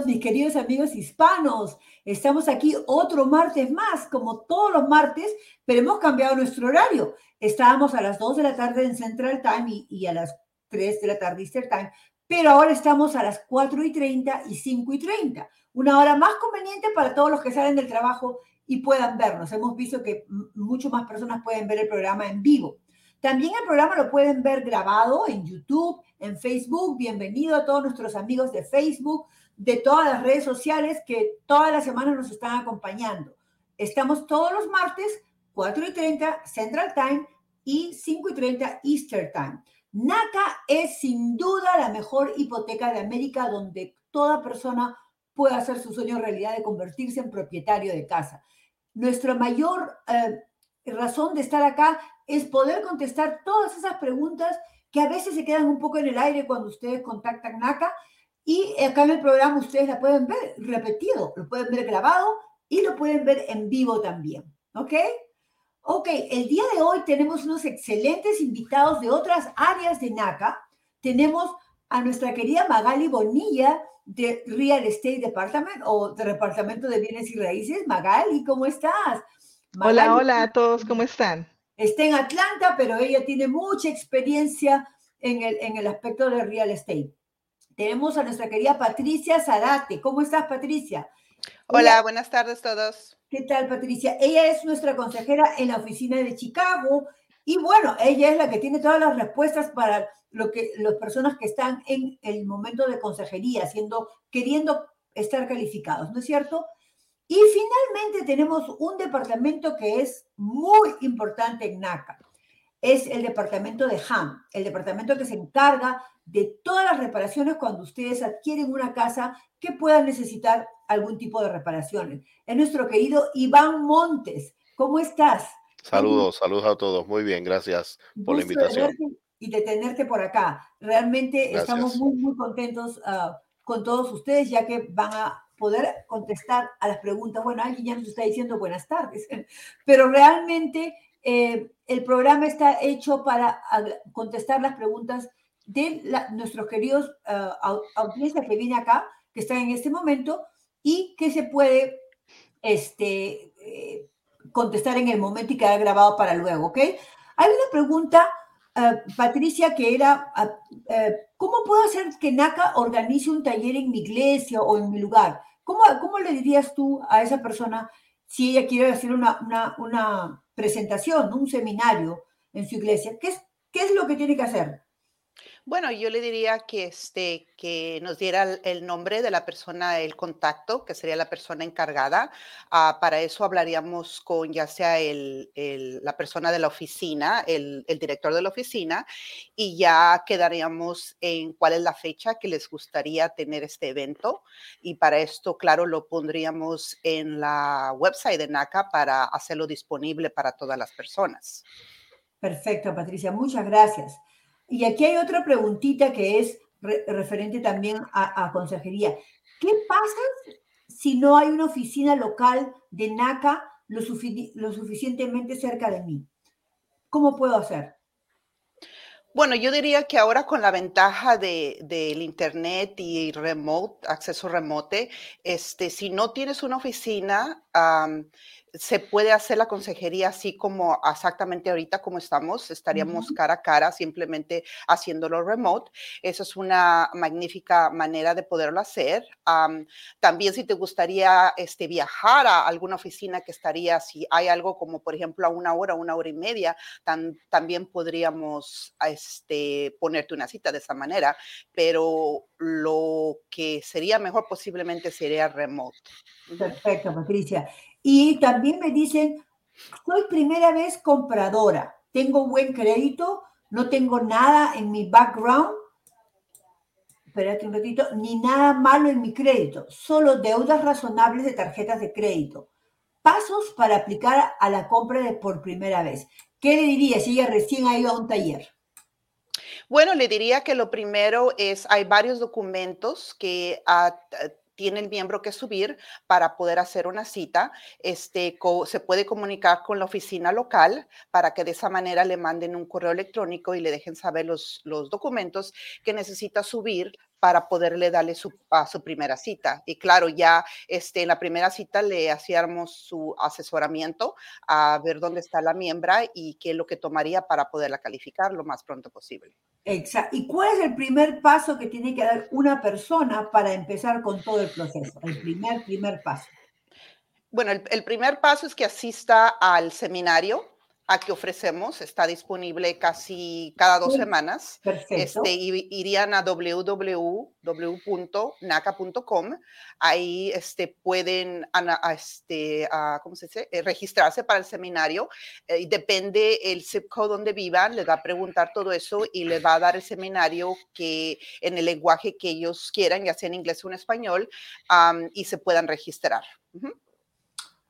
Mis queridos amigos hispanos. Estamos aquí otro martes más, como todos los martes, pero hemos cambiado nuestro horario. Estábamos a las 2 de la tarde en Central Time y, a las 3 de la tarde Eastern Time, pero ahora estamos a las 4 y 30 y 5 y 30. Una hora más conveniente para todos los que salen del trabajo y puedan vernos. Hemos visto que mucho más personas pueden ver el programa en vivo. También el programa lo pueden ver grabado en YouTube, en Facebook. Bienvenido a todos nuestros amigos de Facebook, de todas las redes sociales que todas las semanas nos están acompañando. Estamos todos los martes, 4 y 30 Central Time y 5 y 30 Eastern Time. NACA es sin duda la mejor hipoteca de América donde toda persona puede hacer su sueño realidad de convertirse en propietario de casa. Nuestra mayor eh, razón de estar acá es poder contestar todas esas preguntas que a veces se quedan un poco en el aire cuando ustedes contactan NACA y acá en el programa ustedes la pueden ver repetido, lo pueden ver grabado y lo pueden ver en vivo también. ¿Ok? Ok, el día de hoy tenemos unos excelentes invitados de otras áreas de NACA. Tenemos a nuestra querida Magali Bonilla de Real Estate Department o de Departamento de Bienes y Raíces. Magali, ¿cómo estás? hola, hola a todos, ¿cómo están? Está en Atlanta, pero ella tiene mucha experiencia en el, en el aspecto de real estate. Tenemos a nuestra querida Patricia Zarate. ¿Cómo estás, Patricia? Hola, buenas tardes todos. ¿Qué tal, Patricia? Ella es nuestra consejera en la oficina de Chicago y bueno, ella es la que tiene todas las respuestas para lo que las personas que están en el momento de consejería, haciendo, queriendo estar calificados, ¿no es cierto? Y finalmente tenemos un departamento que es muy importante en NACA. Es el departamento de HAM, el departamento que se encarga de todas las reparaciones cuando ustedes adquieren una casa que puedan necesitar algún tipo de reparaciones. Es nuestro querido Iván Montes. ¿Cómo estás? Saludos, saludos a todos. Muy bien, gracias por la invitación. y de tenerte por acá. Realmente estamos muy, muy contentos ah, con todos ustedes, ya que van a poder contestar a las preguntas. Bueno, alguien ya nos está diciendo buenas tardes, pero realmente eh, el programa está hecho para contestar las preguntas de nuestros queridos uh, que viene acá, que están en este momento y que se puede este, eh, contestar en el momento y quedar grabado para luego, ¿ok? Hay una pregunta, Patricia, que era, ¿cómo puedo hacer que NACA organice un taller en mi iglesia o en mi lugar? ¿Cómo, le dirías tú a esa persona si ella quiere hacer una, una, presentación, un seminario en su iglesia? ¿Qué es, ¿Qué es lo que tiene que hacer? Bueno, yo le diría que, este, que nos diera el nombre de la persona, el contacto, que sería la persona encargada. Ah, para eso hablaríamos con ya sea el, la persona de la oficina, el, el, director de la oficina, y ya quedaríamos en cuál es la fecha que les gustaría tener este evento. Y para esto, claro, lo pondríamos en la website de NACA para hacerlo disponible para todas las personas. Perfecto, Patricia. Muchas gracias. Y aquí hay otra preguntita que es referente también a, consejería. ¿Qué pasa si no hay una oficina local de NACA lo, suficientemente cerca de mí? ¿Cómo puedo hacer? Bueno, yo diría que ahora con la ventaja del de, Internet y remote, acceso remote, este, si no tienes una oficina, se puede hacer la consejería así como exactamente ahorita como estamos, estaríamos cara a cara simplemente haciéndolo remote. Esa es una magnífica manera de poderlo hacer. también si te gustaría este, viajar a alguna oficina que estaría, si hay algo como por ejemplo a una hora, una hora y media, también podríamos este, ponerte una cita de esa manera, pero lo que sería mejor posiblemente sería remote. Perfecto, Patricia. Y también me dicen, soy primera vez compradora, tengo buen crédito, no tengo nada en mi background, espérate un ratito, ni nada malo en mi crédito, solo deudas razonables de tarjetas de crédito. Pasos para aplicar a la compra de por primera vez. ¿Qué le diría si ella recién ha ido a un taller? Bueno, le diría que lo primero es, hay varios documentos que ah, tiene el miembro que subir para poder hacer una cita. Este, se puede comunicar con la oficina local para que de esa manera le manden un correo electrónico y le dejen saber los, los documentos que necesita subir para poderle darle su, a su primera cita. Y claro, ya este, en la primera cita le hacíamos su asesoramiento a ver dónde está la miembra y qué es lo que tomaría para poderla calificar lo más pronto posible. Exacto. ¿Y cuál es el primer paso que tiene que dar una persona para empezar con todo el proceso? El primer, primer paso. Bueno, el, primer paso es que asista al seminario a que ofrecemos. Está disponible casi cada dos semanas. Perfecto. Este, irían a www.naca.com. Ahí este, pueden este, ¿cómo se dice? Eh, registrarse para el seminario. Eh, depende el zip code donde vivan, les va a preguntar todo eso y les va a dar el seminario que en el lenguaje que ellos quieran, ya sea en inglés o en español, y se puedan registrar.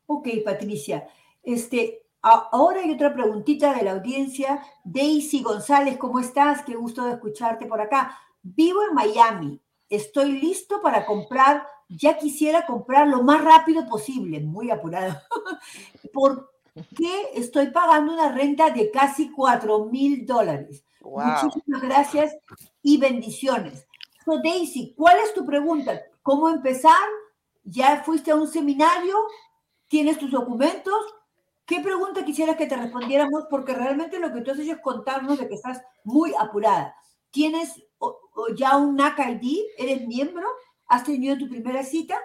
Ok, Patricia. Este, ahora hay otra preguntita de la audiencia. Daisy González, ¿cómo estás? Qué gusto de escucharte por acá. Vivo en Miami. Estoy listo para comprar. Ya quisiera comprar lo más rápido posible. Muy apurado. ¿Por qué estoy pagando una renta de casi 4 mil dólares? Muchísimas gracias y bendiciones. So, Daisy, ¿cuál es tu pregunta? ¿Cómo empezar? ¿Ya fuiste a un seminario? ¿Tienes tus documentos? ¿Qué pregunta quisieras que te respondiéramos? Porque realmente lo que tú has hecho es contarnos de que estás muy apurada. ¿Tienes ya un NAC ID? ¿Eres miembro? ¿Has tenido tu primera cita?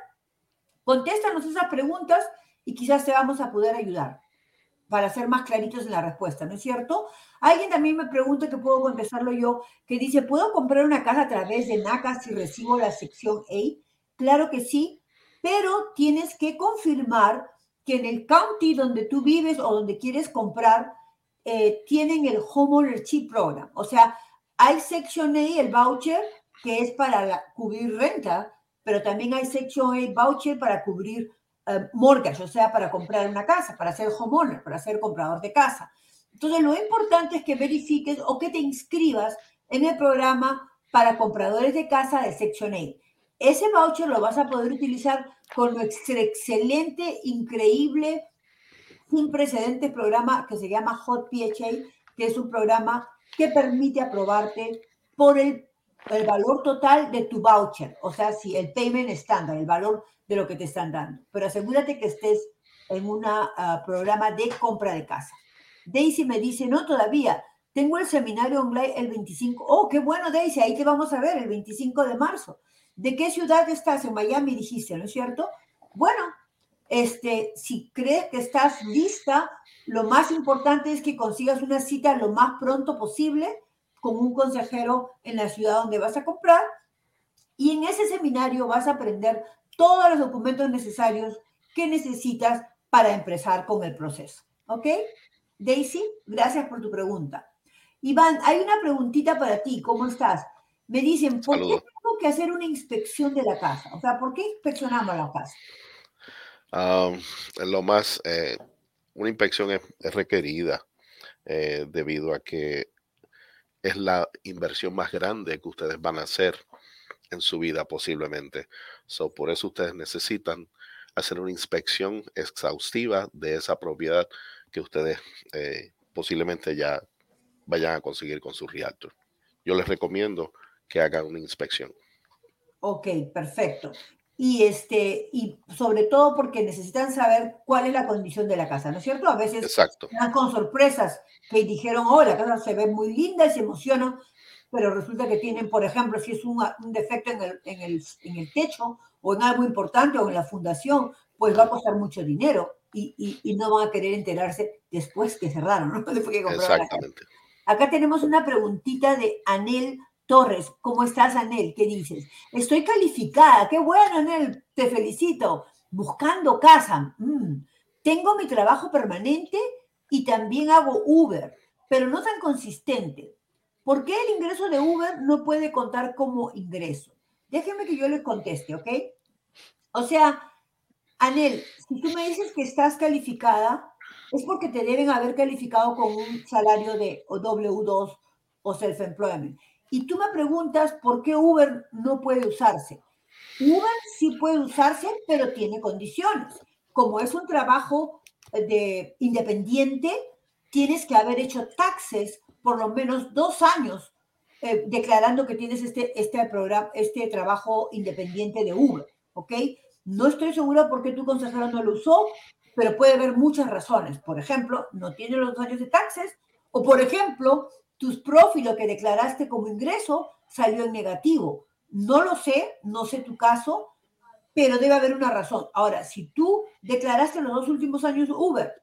Contéstanos esas preguntas y quizás te vamos a poder ayudar para ser más claritos en la respuesta, ¿no es cierto? Alguien también me pregunta que puedo contestarlo yo, que dice, ¿puedo comprar una casa a través de NACA si recibo la sección A? Claro que sí, pero tienes que confirmar que en el county donde tú vives o donde quieres comprar, eh, tienen el Homeownership Program. O sea, hay Section A, el voucher, que es para cubrir renta, pero también hay Section A voucher para cubrir eh, mortgage, o sea, para comprar una casa, para ser homeowner, para ser comprador de casa. Entonces, lo importante es que verifiques o que te inscribas en el programa para compradores de casa de Section A. Ese voucher lo vas a poder utilizar con nuestro excelente, increíble, sin precedentes programa que se llama Hot PHA, que es un programa que permite aprobarte por el, valor total de tu voucher, o sea, si el payment estándar, el valor de lo que te están dando. Pero asegúrate que estés en un ah, programa de compra de casa. Daisy me dice, no, todavía, tengo el seminario online el 25. Oh, qué bueno, Daisy, ahí te vamos a ver el 25 de marzo. ¿De qué ciudad estás? En Miami dijiste, ¿no es cierto? Bueno, este, si crees que estás lista, lo más importante es que consigas una cita lo más pronto posible con un consejero en la ciudad donde vas a comprar. Y en ese seminario vas a aprender todos los documentos necesarios que necesitas para empezar con el proceso. ¿Ok? Daisy, gracias por tu pregunta. Iván, hay una preguntita para ti. ¿Cómo estás? Me dicen, ¿por qué tengo que hacer una inspección de la casa? O sea, ¿por qué inspeccionamos la casa? lo más, eh, una inspección es, requerida eh, debido a que es la inversión más grande que ustedes van a hacer en su vida posiblemente. So, por eso ustedes necesitan hacer una inspección exhaustiva de esa propiedad que ustedes eh, posiblemente ya vayan a conseguir con su realtor. Yo les recomiendo que hagan una inspección. Ok, perfecto. Y, este, y sobre todo porque necesitan saber cuál es la condición de la casa, ¿no es cierto? A veces Exacto. están con sorpresas que dijeron, oh, la casa se ve muy linda y se emocionan, pero resulta que tienen, por ejemplo, si es un, un defecto en el, en, el, en el, techo o en algo importante o en la fundación, pues va a costar mucho dinero y, y, y no van a querer enterarse después que cerraron, ¿no? Después que Exactamente. Acá tenemos una preguntita de Anel Torres, ¿cómo estás, Anel? ¿Qué dices? Estoy calificada, qué bueno, Anel, te felicito. Buscando casa. Mm. Tengo mi trabajo permanente y también hago Uber, pero no tan consistente. ¿Por qué el ingreso de Uber no puede contar como ingreso? Déjenme que yo les conteste, ¿ok? O sea, Anel, si tú me dices que estás calificada, es porque te deben haber calificado con un salario de W2 o self-employment. Y tú me preguntas por qué Uber no puede usarse. Uber sí puede usarse, pero tiene condiciones. Como es un trabajo de independiente, tienes que haber hecho taxes por lo menos dos años eh, declarando que tienes este, este, programa, este trabajo independiente de Uber, ¿ok? No estoy segura por qué tu consejero no lo usó, pero puede haber muchas razones. Por ejemplo, no tiene los años de taxes, o por ejemplo, tus profilo que declaraste como ingreso salió en negativo. No lo sé, no sé tu caso, pero debe haber una razón. Ahora, si tú declaraste los dos últimos años Uber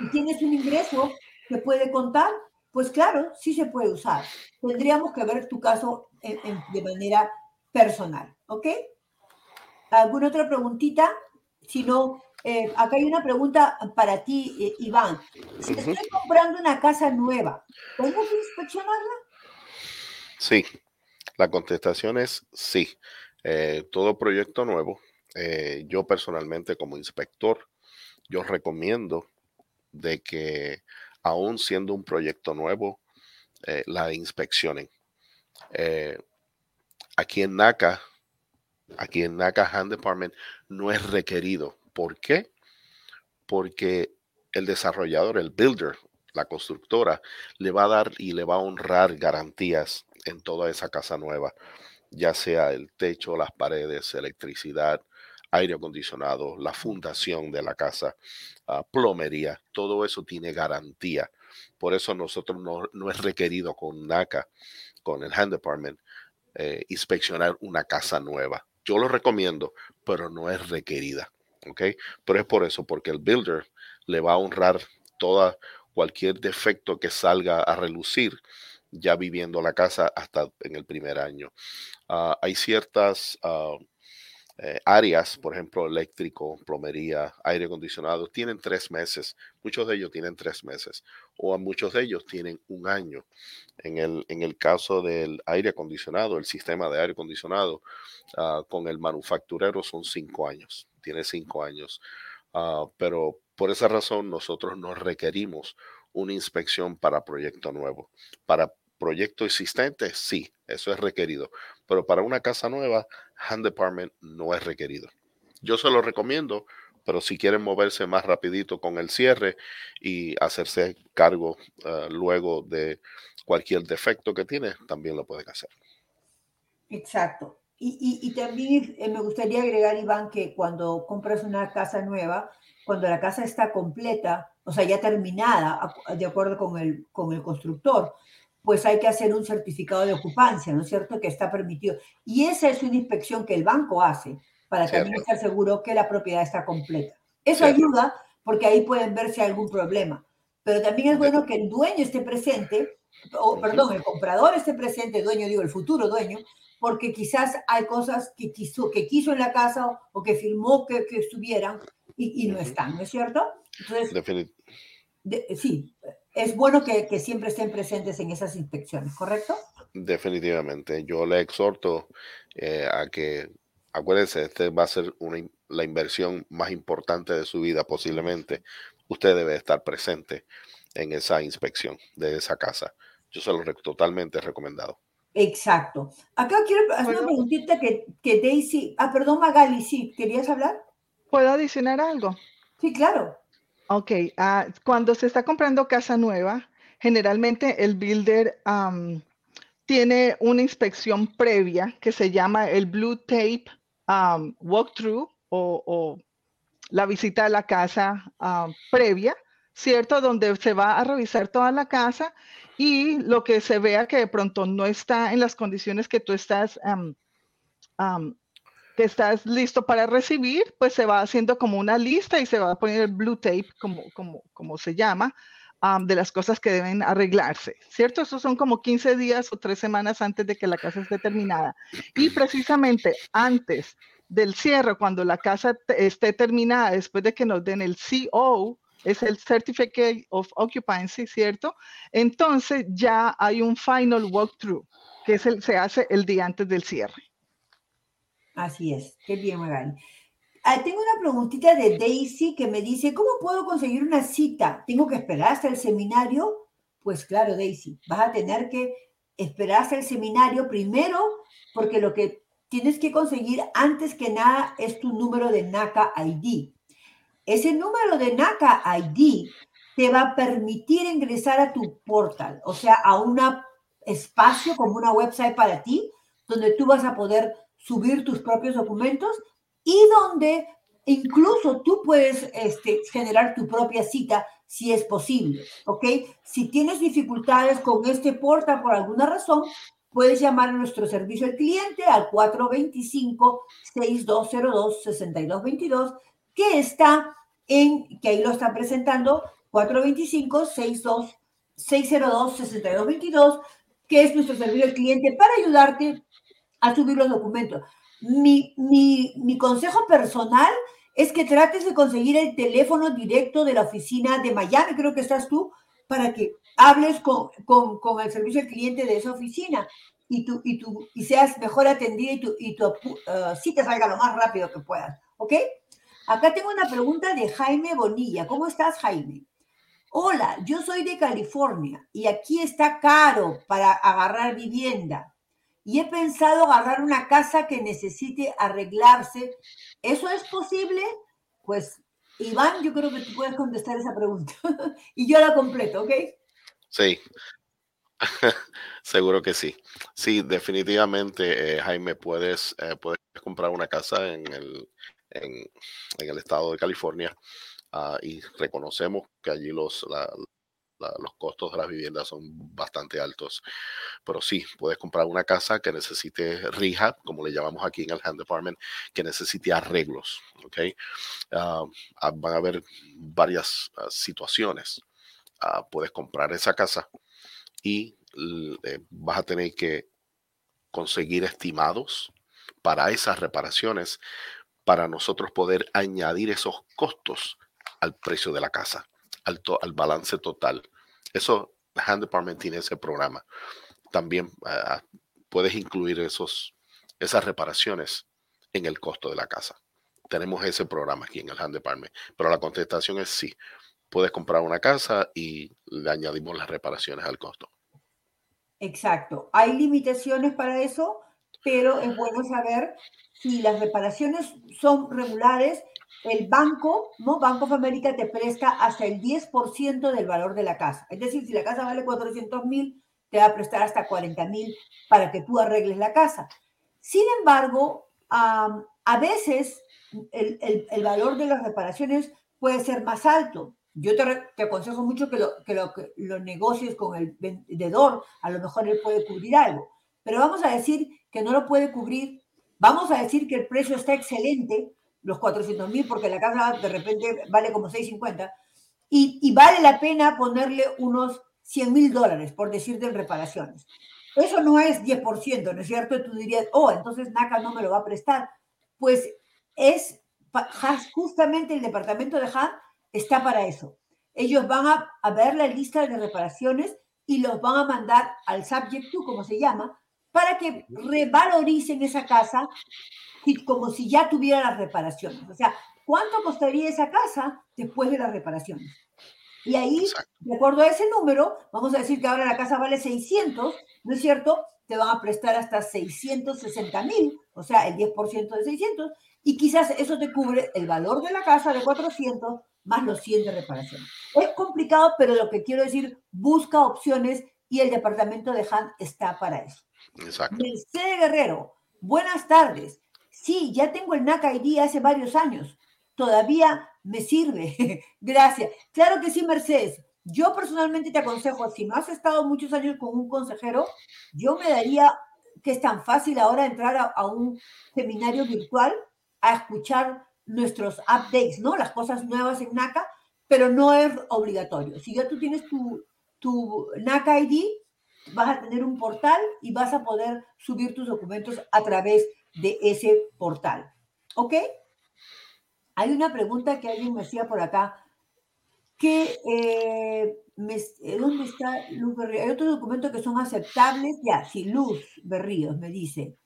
y tienes un ingreso que puede contar, pues claro, sí se puede usar. Tendríamos que ver tu caso de manera personal, ¿ok? ¿Alguna otra preguntita? Si no, eh, acá hay una pregunta para ti, eh, Iván. Si estoy comprando una casa nueva, ¿tengo que inspeccionarla? Sí, la contestación es sí. Eh, todo proyecto nuevo, yo personalmente como inspector, yo recomiendo de que aún siendo un proyecto nuevo, la inspeccionen. aquí en NACA aquí en NACA Hand Department no es requerido. ¿Por qué? Porque el desarrollador, el builder, la constructora, le va a dar y le va a honrar garantías en toda esa casa nueva, ya sea el techo, las paredes, electricidad, aire acondicionado, la fundación de la casa, uh, plomería, todo eso tiene garantía. Por eso nosotros no, no es requerido con NACA, con el Hand Department, eh, inspeccionar una casa nueva. Yo lo recomiendo, pero no es requerida. ¿Ok? Pero es por eso, porque el builder le va a honrar toda cualquier defecto que salga a relucir ya viviendo la casa hasta en el primer año. Ah, hay ciertas ah, eh, áreas, por ejemplo, eléctrico, plomería, aire acondicionado, tienen tres meses. Muchos de ellos tienen tres meses o muchos de ellos tienen un año. En el, en el caso del aire acondicionado, el sistema de aire acondicionado ah, con el manufacturero son cinco años, tiene cinco años. Ah, pero por esa razón nosotros nos requerimos una inspección para proyecto nuevo. Para proyecto existente, sí, eso es requerido. Pero para una casa nueva, Hand Department no es requerido. Yo se lo recomiendo, pero si quieren moverse más rapidito con el cierre y hacerse cargo ah, luego de cualquier defecto que tiene, también lo pueden hacer. Exacto. Y, también eh, me gustaría agregar, Iván, que cuando compras una casa nueva, cuando la casa está completa, o sea, ya terminada, de acuerdo con el, con el constructor, pues hay que hacer un certificado de ocupancia, ¿no es cierto? Que está permitido. Y esa es una inspección que el banco hace para también estar seguro que la propiedad está completa. Eso ayuda porque ahí pueden ver si hay algún problema. Pero también es bueno que el dueño esté presente, o perdón, el comprador esté presente, dueño, digo, el futuro dueño, porque quizás hay cosas que quiso, que quiso en la casa o que firmó que, que estuvieran y, no están, ¿no es cierto? Entonces, sí, es bueno que, siempre estén presentes en esas inspecciones, ¿correcto? Definitivamente. Yo le exhorto eh, a que, acuérdense, este va a ser la inversión más importante de su vida posiblemente. Usted debe estar presente en esa inspección de esa casa. Yo se lo totalmente recomendado. Exacto. Acá quiero hacer una preguntita que, que Daisy, ah, perdón Magali, sí, ¿querías hablar? ¿Puedo adicionar algo? Sí, claro. Ok, ah, cuando se está comprando casa nueva, generalmente el builder tiene una inspección previa que se llama el Blue Tape Walkthrough o, la visita a la casa previa, ¿cierto? Donde se va a revisar toda la casa y lo que se vea que de pronto no está en las condiciones que tú estás que estás listo para recibir, pues se va haciendo como una lista y se va a poner el blue tape, como, como, como se llama, de las cosas que deben arreglarse, ¿cierto? Esos son como 15 días o tres semanas antes de que la casa esté terminada. Y precisamente antes del cierre, cuando la casa esté terminada, después de que nos den el CO, es el Certificate of Occupancy, ¿cierto? Entonces ya hay un final walkthrough, que es el, se hace el día antes del cierre. Así es, qué bien, Magali. Ah, tengo una preguntita de Daisy que me dice, ¿cómo puedo conseguir una cita? ¿Tengo que esperar hasta el seminario? Pues claro, Daisy, vas a tener que esperar hasta el seminario primero porque lo que tienes que conseguir antes que nada es tu número de NACA ID. Ese número de NACA ID te va a permitir ingresar a tu portal, o sea, a una espacio como una website para ti, donde tú vas a poder subir tus propios documentos y donde incluso tú puedes este, generar tu propia cita si es posible, ¿ok? Si tienes dificultades con este portal por alguna razón, puedes llamar a nuestro servicio al cliente al 425-6202-6222, que está en, que ahí lo están presentando, 425-602-6222, que es nuestro servicio al cliente para ayudarte a subir los documentos. Mi, mi, mi consejo personal es que trates de conseguir el teléfono directo de la oficina de Miami, creo que estás tú, para que hables con, con, con el servicio al cliente de esa oficina y, tú, y, tú, y seas mejor atendida y tu, y tu uh, cita salga lo más rápido que puedas. ¿Ok? Acá tengo una pregunta de Jaime Bonilla. ¿Cómo estás, Jaime? Hola, yo soy de California y aquí está caro para agarrar vivienda y he pensado agarrar una casa que necesite arreglarse. ¿Eso es posible? Pues, Iván, yo creo que tú puedes contestar esa pregunta. y yo la completo, ¿ok? Sí. Seguro que sí. Sí, definitivamente, eh, Jaime, puedes, eh, puedes comprar una casa en el, en, el estado de California uh, y reconocemos que allí los, la, los costos de las viviendas son bastante altos. Pero sí, puedes comprar una casa que necesite rehab, como le llamamos aquí en el Hand Department, que necesite arreglos. ¿okay? Ah, van a haber varias ah, situaciones. puedes comprar esa casa y eh, vas a tener que conseguir estimados para esas reparaciones para nosotros poder añadir esos costos al precio de la casa al, al balance total. Eso, Hand Department tiene ese programa. También ah, puedes incluir esos, esas reparaciones en el costo de la casa. Tenemos ese programa aquí en el Hand Department, pero la contestación es sí. Puedes comprar una casa y le añadimos las reparaciones al costo. Exacto. Hay limitaciones para eso, pero es bueno saber si las reparaciones son regulares el banco, ¿no? Banco of America te presta hasta el 10% del valor de la casa. Es decir, si la casa vale 400 mil, te va a prestar hasta 40 mil para que tú arregles la casa. Sin embargo, a veces el, valor de las reparaciones puede ser más alto. Yo te, aconsejo mucho que lo, que, lo, que lo negocies con el vendedor, a lo mejor él puede cubrir algo. Pero vamos a decir que no lo puede cubrir, vamos a decir que el precio está excelente, los 400 mil porque la casa de repente vale como 650 y, y vale la pena ponerle unos 100 mil dólares, por decirte, en reparaciones. Eso no es 10%, ¿no es cierto? Tú dirías, oh, entonces NACA no me lo va a prestar. Pues es justamente el departamento de HAN está para eso. Ellos van a, a ver la lista de reparaciones y los van a mandar al subject como se llama, para que revaloricen esa casa como si ya tuviera las reparaciones. O sea, ¿cuánto costaría esa casa después de las reparaciones? Y ahí, de acuerdo a ese número, vamos a decir que ahora la casa vale 600, ¿no es cierto? Te van a prestar hasta 660 mil, o sea, el 10% de 600, y quizás eso te cubre el valor de la casa de 400 más los 100 de reparación. Es complicado, pero lo que quiero decir, busca opciones y el departamento de Han está para eso. Mercedes Guerrero, buenas tardes. Sí, ya tengo el NAC ID hace varios años. Todavía me sirve. Gracias. Claro que sí, Mercedes. Yo personalmente te aconsejo, si no has estado muchos años con un consejero, yo me daría que es tan fácil ahora entrar a, un seminario virtual a escuchar nuestros updates, ¿no? Las cosas nuevas en NACA, pero no es obligatorio. Si ya tú tienes tu, tu NACA ID, vas a tener un portal y vas a poder subir tus documentos a través de ese portal. ¿Ok? Hay una pregunta que alguien me hacía por acá. Que, eh, eh, ¿Dónde está Luz Berríos? Hay otros documentos que son aceptables. Ya, sí, Luz Berríos me dice.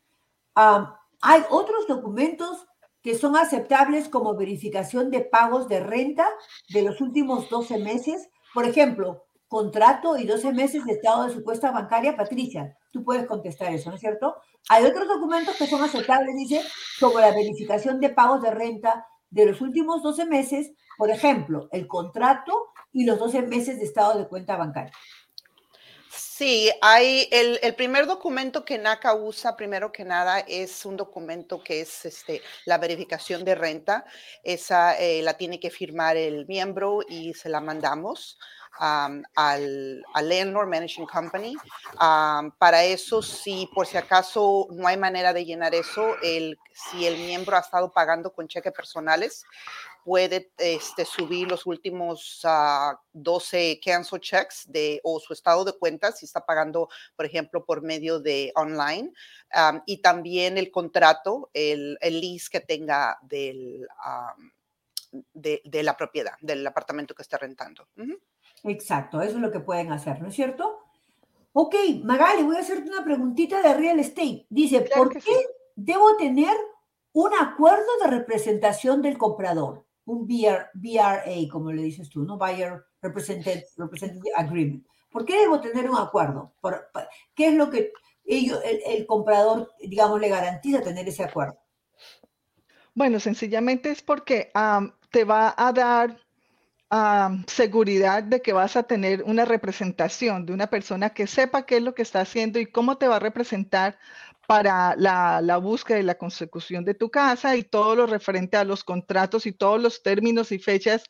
hay otros documentos que son aceptables como verificación de pagos de renta de los últimos 12 meses. Por ejemplo, contrato y 12 meses de estado de supuesta bancaria. Patricia, tú puedes contestar eso, ¿no es cierto? Hay otros documentos que son aceptables, dice, sobre la verificación de pagos de renta de los últimos 12 meses, por ejemplo, el contrato y los 12 meses de estado de cuenta bancaria. Sí, hay el, el, primer documento que NACA usa, primero que nada, es un documento que es este, la verificación de renta. Esa eh, la tiene que firmar el miembro y se la mandamos al, al, Landlord Managing Company. para eso, si por si acaso no hay manera de llenar eso, el, si el miembro ha estado pagando con cheques personales, puede este, subir los últimos 12 ah, cancel checks de, o su estado de cuenta si está pagando, por ejemplo, por medio de online y también el contrato, el, el, lease que tenga del, de, de, la propiedad, del apartamento que esté rentando. Exacto, eso es lo que pueden hacer, ¿no es cierto? Ok, Magali, voy a hacerte una preguntita de real estate. Dice, ¿por qué debo tener un acuerdo de representación del comprador? Un BR, BRA, como le dices tú, ¿no? Buyer Representative, Agreement. ¿Por qué debo tener un acuerdo? ¿Qué es lo que ellos, el, comprador, digamos, le garantiza tener ese acuerdo? Bueno, sencillamente es porque te va a dar seguridad de que vas a tener una representación de una persona que sepa qué es lo que está haciendo y cómo te va a representar para la, búsqueda y la consecución de tu casa y todo lo referente a los contratos y todos los términos y fechas,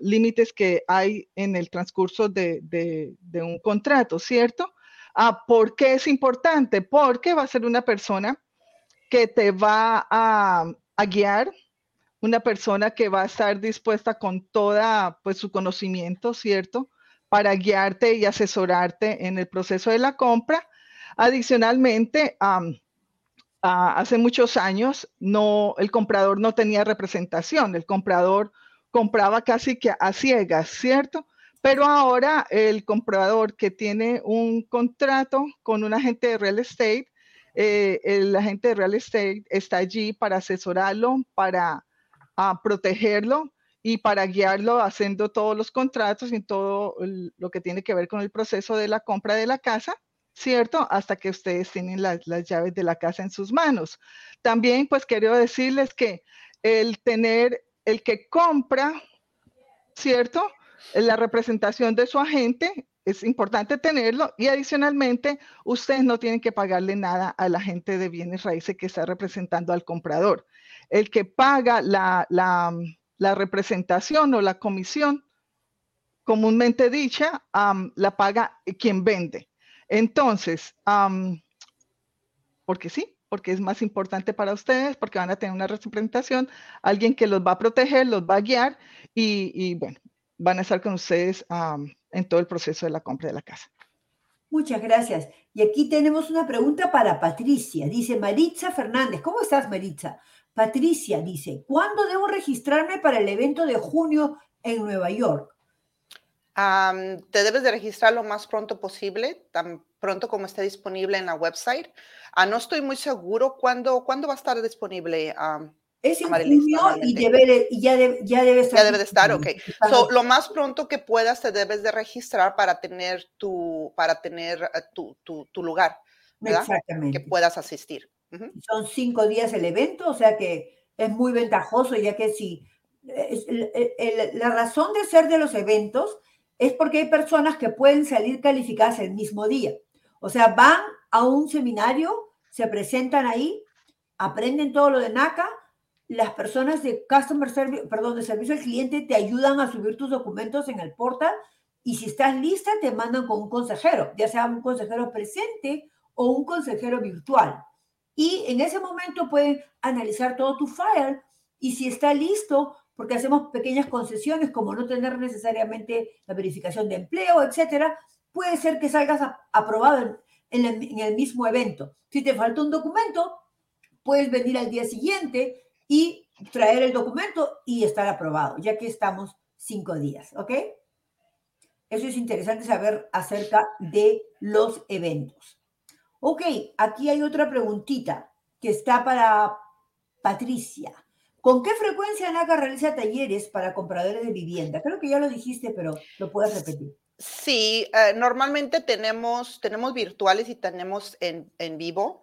límites que hay en el transcurso de, un contrato, ¿cierto? Ah, ¿Por qué es importante? Porque va a ser una persona que te va a, a guiar una persona que va a estar dispuesta con toda pues su conocimiento, ¿cierto? Para guiarte y asesorarte en el proceso de la compra. Adicionalmente, hace muchos años no, el comprador no tenía representación, el comprador compraba casi que a ciegas, ¿cierto? Pero ahora el comprador que tiene un contrato con un agente de real estate, eh, el agente de real estate está allí para asesorarlo, para a protegerlo y para guiarlo haciendo todos los contratos y todo lo que tiene que ver con el proceso de la compra de la casa, ¿cierto? Hasta que ustedes tienen las, llaves de la casa en sus manos. También, pues quiero decirles que el tener, el que compra, ¿cierto? La representación de su agente es importante tenerlo y adicionalmente ustedes no tienen que pagarle nada al agente de bienes raíces que está representando al comprador el que paga la, representación o la comisión, comúnmente dicha, la paga quien vende. Entonces, porque sí, porque es más importante para ustedes, porque van a tener una representación, alguien que los va a proteger, los va a guiar y, bueno, van a estar con ustedes en todo el proceso de la compra de la casa. Muchas gracias. Y aquí tenemos una pregunta para Patricia. Dice Maritza Fernández. ¿Cómo estás, Maritza? Patricia dice, ¿cuándo debo registrarme para el evento de junio en Nueva York? Te debes de registrar lo más pronto posible, tan pronto como esté disponible en la website. Ah, no estoy muy seguro cuándo, cuándo va a estar disponible. es en junio y, debe ya, ya, debe estar. Ya debe de estar, ok. lo más pronto que puedas te debes de registrar para tener tu, para tener eh, tu, tu, tu lugar, ¿verdad? Exactamente. Que puedas asistir. Son cinco días el evento, o sea que es muy ventajoso, ya que si la razón de ser de los eventos es porque hay personas que pueden salir calificadas el mismo día. O sea, van a un seminario, se presentan ahí, aprenden todo lo de NACA, las personas de Customer Service, perdón, de servicio al cliente te ayudan a subir tus documentos en el portal y si estás lista te mandan con un consejero, ya sea un consejero presente o un consejero virtual y en ese momento pueden analizar todo tu file y si está listo, porque hacemos pequeñas concesiones como no tener necesariamente la verificación de empleo, etcétera, puede ser que salgas aprobado en, el, mismo evento. Si te falta un documento, puedes venir al día siguiente y traer el documento y estar aprobado, ya que estamos cinco días, ¿ok? Eso es interesante saber acerca de los eventos. Ok, aquí hay otra preguntita que está para Patricia. ¿Con qué frecuencia NACA realiza talleres para compradores de vivienda? Creo que ya lo dijiste, pero lo puedes repetir. Sí, eh, normalmente tenemos, tenemos virtuales y tenemos en, vivo.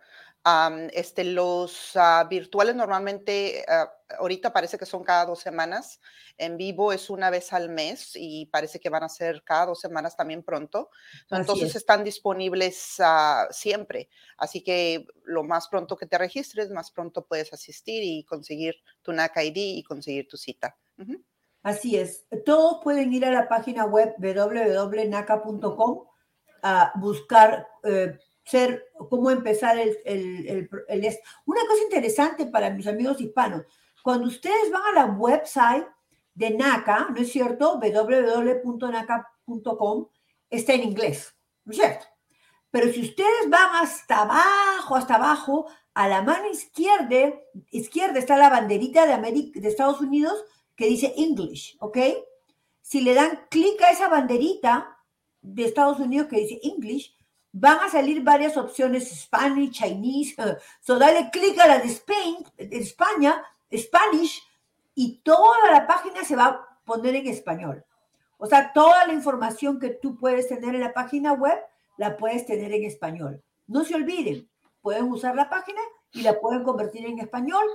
Este, los ah, virtuales normalmente, ah, ahorita parece que son cada dos semanas, en vivo es una vez al mes y parece que van a ser cada dos semanas también pronto. Entonces están disponibles ah, siempre. Así que lo más pronto que te registres, más pronto puedes asistir y conseguir tu NAC ID y conseguir tu cita. Así es. Todos pueden ir a la página web www.naca.com a buscar eh, ser, cómo empezar el, el, el, Una cosa interesante para mis amigos hispanos, cuando ustedes van a la website de NACA, ¿no es cierto? www.naca.com, está en inglés, ¿no es cierto? Pero si ustedes van hasta abajo, hasta abajo, a la mano izquierda, izquierda está la banderita de, América, de Estados Unidos que dice English, ¿ok? Si le dan clic a esa banderita de Estados Unidos que dice English, van a salir varias opciones, Spanish, Chinese, uh, so dale clic a la de Spain, de España, Spanish, y toda la página se va a poner en español. O sea, toda la información que tú puedes tener en la página web, la puedes tener en español. No se olviden, pueden usar la página y la pueden convertir en español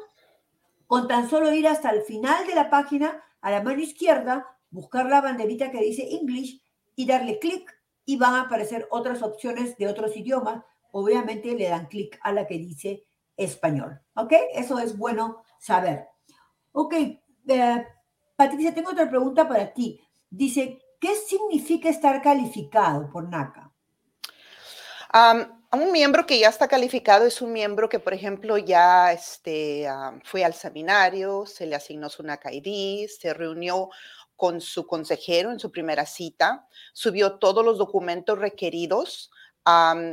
con tan solo ir hasta el final de la página, a la mano izquierda, buscar la banderita que dice English y darle clic y van a aparecer otras opciones de otros idiomas. Obviamente le dan clic a la que dice español. ¿Ok? Eso es bueno saber. Ok, eh, Patricia, tengo otra pregunta para ti. Dice, ¿qué significa estar calificado por NACA? un miembro que ya está calificado es un miembro que, por ejemplo, ya este, fue al seminario, se le asignó su NACA ID, se reunió con su consejero en su primera cita, subió todos los documentos requeridos.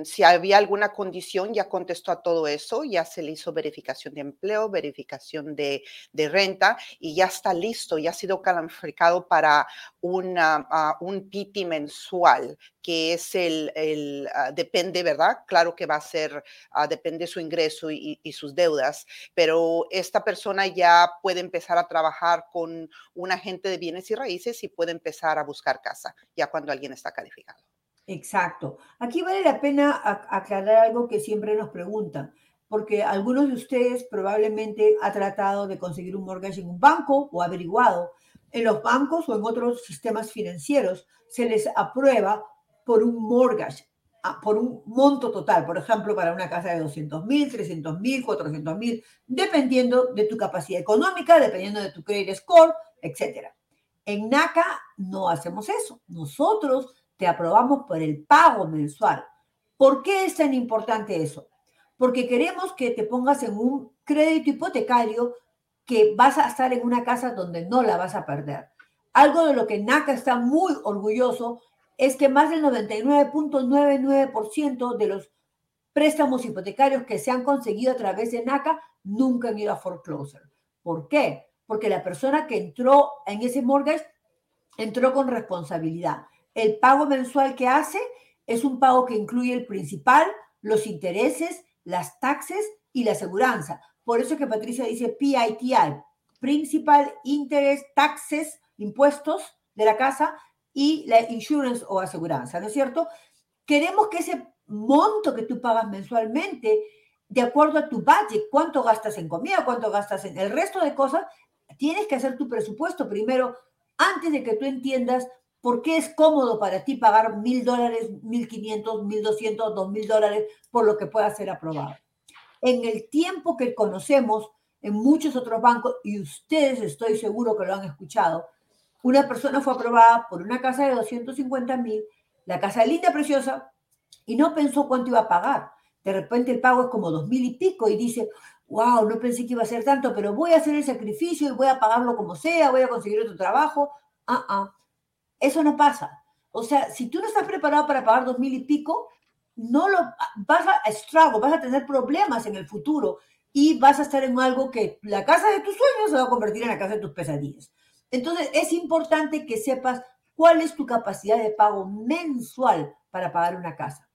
Si había alguna condición, ya contestó a todo eso, ya se le hizo verificación de empleo, verificación de, renta y ya está listo, ya ha sido calificado para una, un PITI mensual, que es el, el ah, depende, ¿verdad? Claro que va a ser, uh, depende su ingreso y, y, sus deudas, pero esta persona ya puede empezar a trabajar con un agente de bienes y raíces y puede empezar a buscar casa, ya cuando alguien está calificado. Exacto. Aquí vale la pena aclarar algo que siempre nos preguntan, porque algunos de ustedes probablemente ha tratado de conseguir un mortgage en un banco o averiguado. En los bancos o en otros sistemas financieros se les aprueba por un mortgage, ah, por un monto total, por ejemplo, para una casa de 200 mil, 300 mil, 400 mil, dependiendo de tu capacidad económica, dependiendo de tu credit score, etc. En NACA no hacemos eso. Nosotros te aprobamos por el pago mensual. ¿Por qué es tan importante eso? Porque queremos que te pongas en un crédito hipotecario que vas a estar en una casa donde no la vas a perder. Algo de lo que NACA está muy orgulloso es que más del 99.99% de los préstamos hipotecarios que se han conseguido a través de NACA nunca han ido a foreclosure. ¿Por qué? Porque la persona que entró en ese mortgage entró con responsabilidad. El pago mensual que hace es un pago que incluye el principal, los intereses, las taxes y la aseguranza. Por eso que Patricia dice PITI, principal, interés, taxes, impuestos de la casa y la insurance o aseguranza, ¿no es cierto? Queremos que ese monto que tú pagas mensualmente, de acuerdo a tu budget, cuánto gastas en comida, cuánto gastas en el resto de cosas, tienes que hacer tu presupuesto primero antes de que tú entiendas por qué es cómodo para ti pagar mil dólares, mil quinientos, mil doscientos, dos mil dólares por lo que pueda ser aprobado. En el tiempo que conocemos en muchos otros bancos, y ustedes estoy seguro que lo han escuchado, una persona fue aprobada por una casa de 250 mil, la casa linda, preciosa, y no pensó cuánto iba a pagar. De repente el pago es como dos mil y pico y dice, wow, no pensé que iba a ser tanto, pero voy a hacer el sacrificio y voy a pagarlo como sea, voy a conseguir otro trabajo. Ah, ah, eso no pasa. O sea, si tú no estás preparado para pagar dos mil y pico, no lo vas a estrago, vas a tener problemas en el futuro y vas a estar en algo que la casa de tus sueños se va a convertir en la casa de tus pesadillas. Entonces, es importante que sepas cuál es tu capacidad de pago mensual para pagar una casa.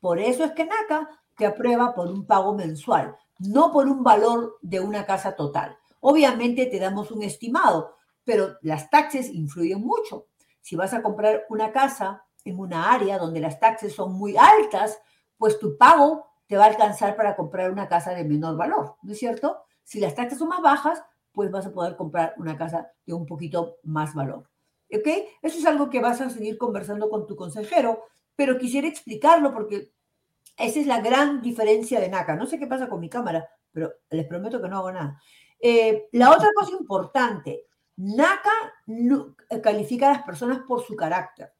Por eso es que NACA te aprueba por un pago mensual, no por un valor de una casa total. Obviamente te damos un estimado, pero las taxes influyen mucho. Si vas a comprar una casa en una área donde las taxes son muy altas, pues tu pago te va a alcanzar para comprar una casa de menor valor, ¿no es cierto? Si las taxas son más bajas, pues vas a poder comprar una casa de un poquito más valor. ¿Ok? Eso es algo que vas a seguir conversando con tu consejero, pero quisiera explicarlo porque esa es la gran diferencia de NACA. No sé qué pasa con mi cámara, pero les prometo que no hago nada. Eh, la otra cosa importante, NACA califica a las personas por su carácter,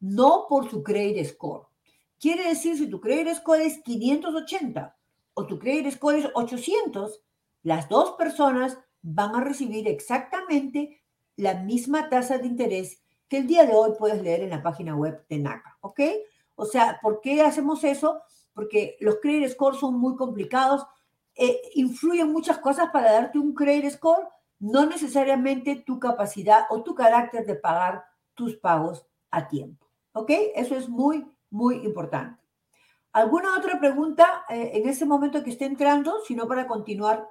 no por su credit score. Quiere decir, si tu credit score es 580 o tu credit score es 800, las dos personas van a recibir exactamente la misma tasa de interés que el día de hoy puedes leer en la página web de NACA, ¿ok? O sea, ¿por qué hacemos eso? Porque los credit scores son muy complicados, eh, influyen muchas cosas para darte un credit score, no necesariamente tu capacidad o tu carácter de pagar tus pagos a tiempo, ¿ok? Eso es muy, muy importante. ¿Alguna otra pregunta eh, en ese momento que esté entrando, sino para continuar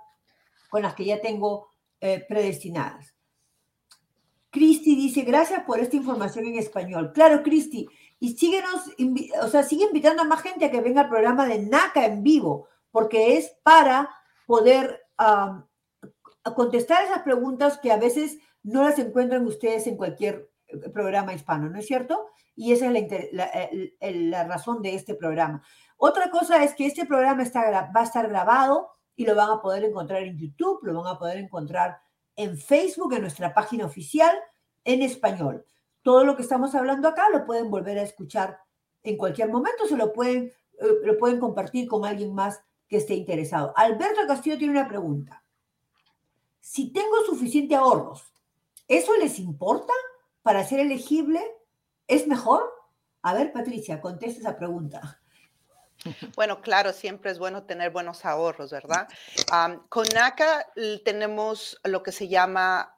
con las que ya tengo eh, predestinadas? Cristi dice, gracias por esta información en español. Claro, Cristi, y síguenos, o sea, sigue invitando a más gente a que venga al programa de NACA en vivo, porque es para poder contestar esas preguntas que a veces no las encuentran ustedes en cualquier eh, programa hispano, ¿no es cierto? Y esa es la, razón de este programa. Otra cosa es que este programa está, va a estar grabado y lo van a poder encontrar en YouTube, lo van a poder encontrar en Facebook, en nuestra página oficial, en español. Todo lo que estamos hablando acá lo pueden volver a escuchar en cualquier momento, se lo pueden, eh, lo pueden compartir con alguien más que esté interesado. Alberto Castillo tiene una pregunta. Si tengo suficiente ahorros, ¿eso les importa para ser elegible? ¿Es mejor? A ver, Patricia, contesta esa pregunta. Bueno, claro, siempre es bueno tener buenos ahorros, ¿verdad? con NACA tenemos lo que se llama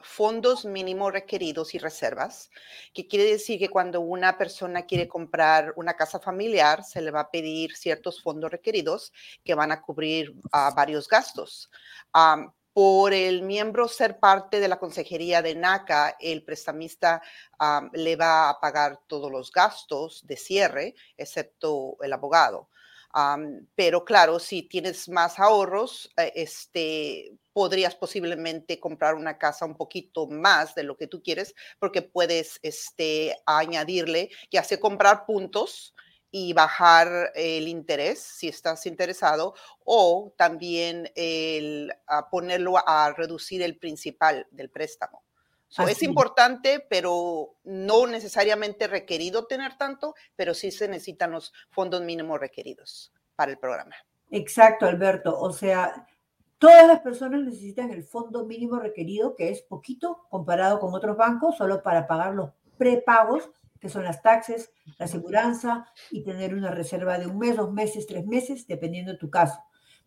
fondos mínimos requeridos y reservas, que quiere decir que cuando una persona quiere comprar una casa familiar, se le va a pedir ciertos fondos requeridos que van a cubrir varios gastos por el miembro ser parte de la consejería de NACA, el prestamista le va a pagar todos los gastos de cierre, excepto el abogado. pero claro, si tienes más ahorros, eh, este, podrías posiblemente comprar una casa un poquito más de lo que tú quieres, porque puedes este, añadirle, ya sea comprar puntos y bajar el interés si estás interesado o también el, ponerlo a reducir el principal del préstamo. es importante, pero no necesariamente requerido tener tanto, pero sí se necesitan los fondos mínimos requeridos para el programa. Exacto, Alberto. O sea, todas las personas necesitan el fondo mínimo requerido, que es poquito comparado con otros bancos, solo para pagar los prepagos que son las taxes, la aseguranza y tener una reserva de un mes, dos meses, tres meses, dependiendo de tu caso.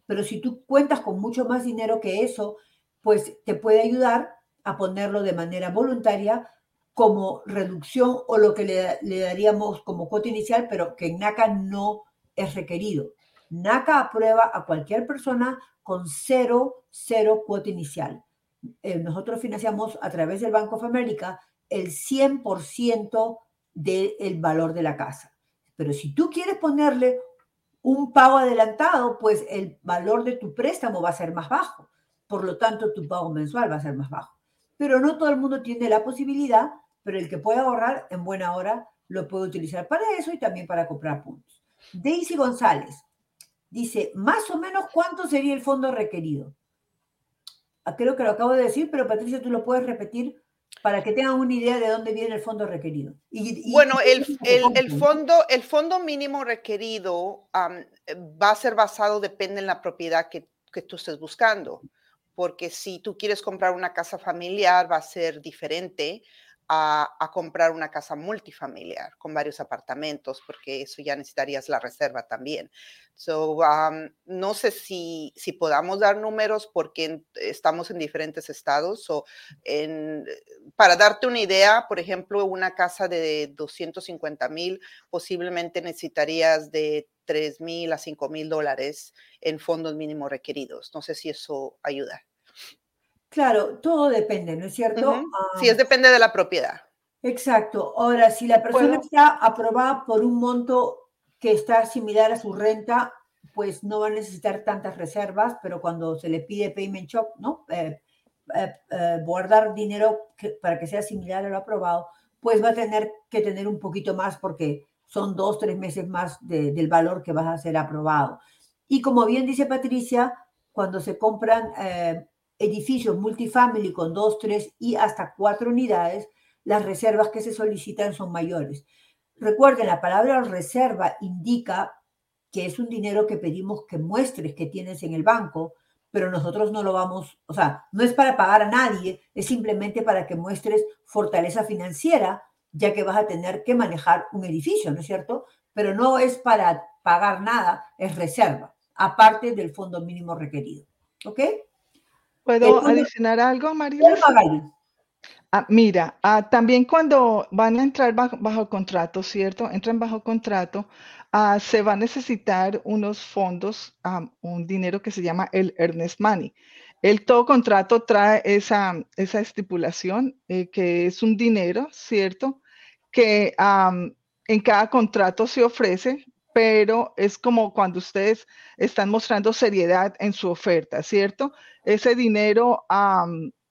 Pero si tú cuentas con mucho más dinero que eso, pues te puede ayudar a ponerlo de manera voluntaria como reducción o lo que le, daríamos como cuota inicial, pero que en NACA no es requerido. NACA aprueba a cualquier persona con cero, cero cuota inicial. Eh, nosotros financiamos a través del Banco of America el 100% del valor de la casa. Pero si tú quieres ponerle un pago adelantado, pues el valor de tu préstamo va a ser más bajo. Por lo tanto, tu pago mensual va a ser más bajo. Pero no todo el mundo tiene la posibilidad, pero el que puede ahorrar en buena hora lo puede utilizar para eso y también para comprar puntos. Daisy González dice, más o menos cuánto sería el fondo requerido. Ah, creo que lo acabo de decir, pero Patricia, tú lo puedes repetir para que tengan una idea de dónde viene el fondo requerido. bueno, el, fondo, el fondo mínimo requerido va a ser basado, depende en la propiedad que, que tú estés buscando, porque si tú quieres comprar una casa familiar va a ser diferente a, comprar una casa multifamiliar con varios apartamentos, porque eso ya necesitarías la reserva también. So, no sé si, si podamos dar números porque estamos en diferentes estados. o en, para darte una idea, por ejemplo, una casa de 250 mil, posiblemente necesitarías de 3 mil a 5 mil dólares en fondos mínimos requeridos. No sé si eso ayuda. Claro, todo depende, ¿no es cierto? sí, es depende de la propiedad. Exacto. Ahora, si la persona está aprobada por un monto que está similar a su renta, pues no va a necesitar tantas reservas, pero cuando se le pide payment shock, ¿no? Eh, eh, eh, guardar dinero para que sea similar a lo aprobado, pues va a tener que tener un poquito más porque son dos, tres meses más del valor que vas a ser aprobado. Y como bien dice Patricia, cuando se compran edificios multifamily con dos, tres y hasta cuatro unidades, las reservas que se solicitan son mayores. Recuerden, la palabra reserva indica que es un dinero que pedimos que muestres que tienes en el banco, pero nosotros no lo vamos, o sea, no es para pagar a nadie, es simplemente para que muestres fortaleza financiera, ya que vas a tener que manejar un edificio, ¿no es cierto? Pero no es para pagar nada, es reserva, aparte del fondo mínimo requerido. ¿Ok? ¿Puedo adicionar algo, María? Ah, mira, ah, también cuando van a entrar bajo, contrato, ¿cierto? Entran bajo contrato, ah, se va a necesitar unos fondos, un dinero que se llama el earnest money. El todo contrato trae esa, esa estipulación, eh, que es un dinero, ¿cierto? Que en cada contrato se ofrece, pero es como cuando ustedes están mostrando seriedad en su oferta, ¿cierto? Ese dinero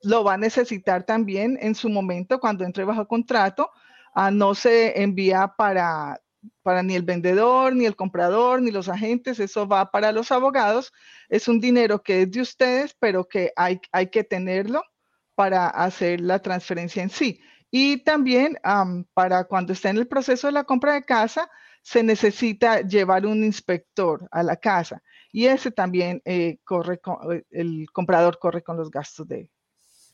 lo va a necesitar también en su momento cuando entre bajo contrato. Ah, no se envía para, para ni el vendedor, ni el comprador, ni los agentes, eso va para los abogados. Es un dinero que es de ustedes, pero que hay, hay que tenerlo para hacer la transferencia en sí. Y también para cuando esté en el proceso de la compra de casa, se necesita llevar un inspector a la casa y ese también eh, corre eh, el comprador corre con los gastos de,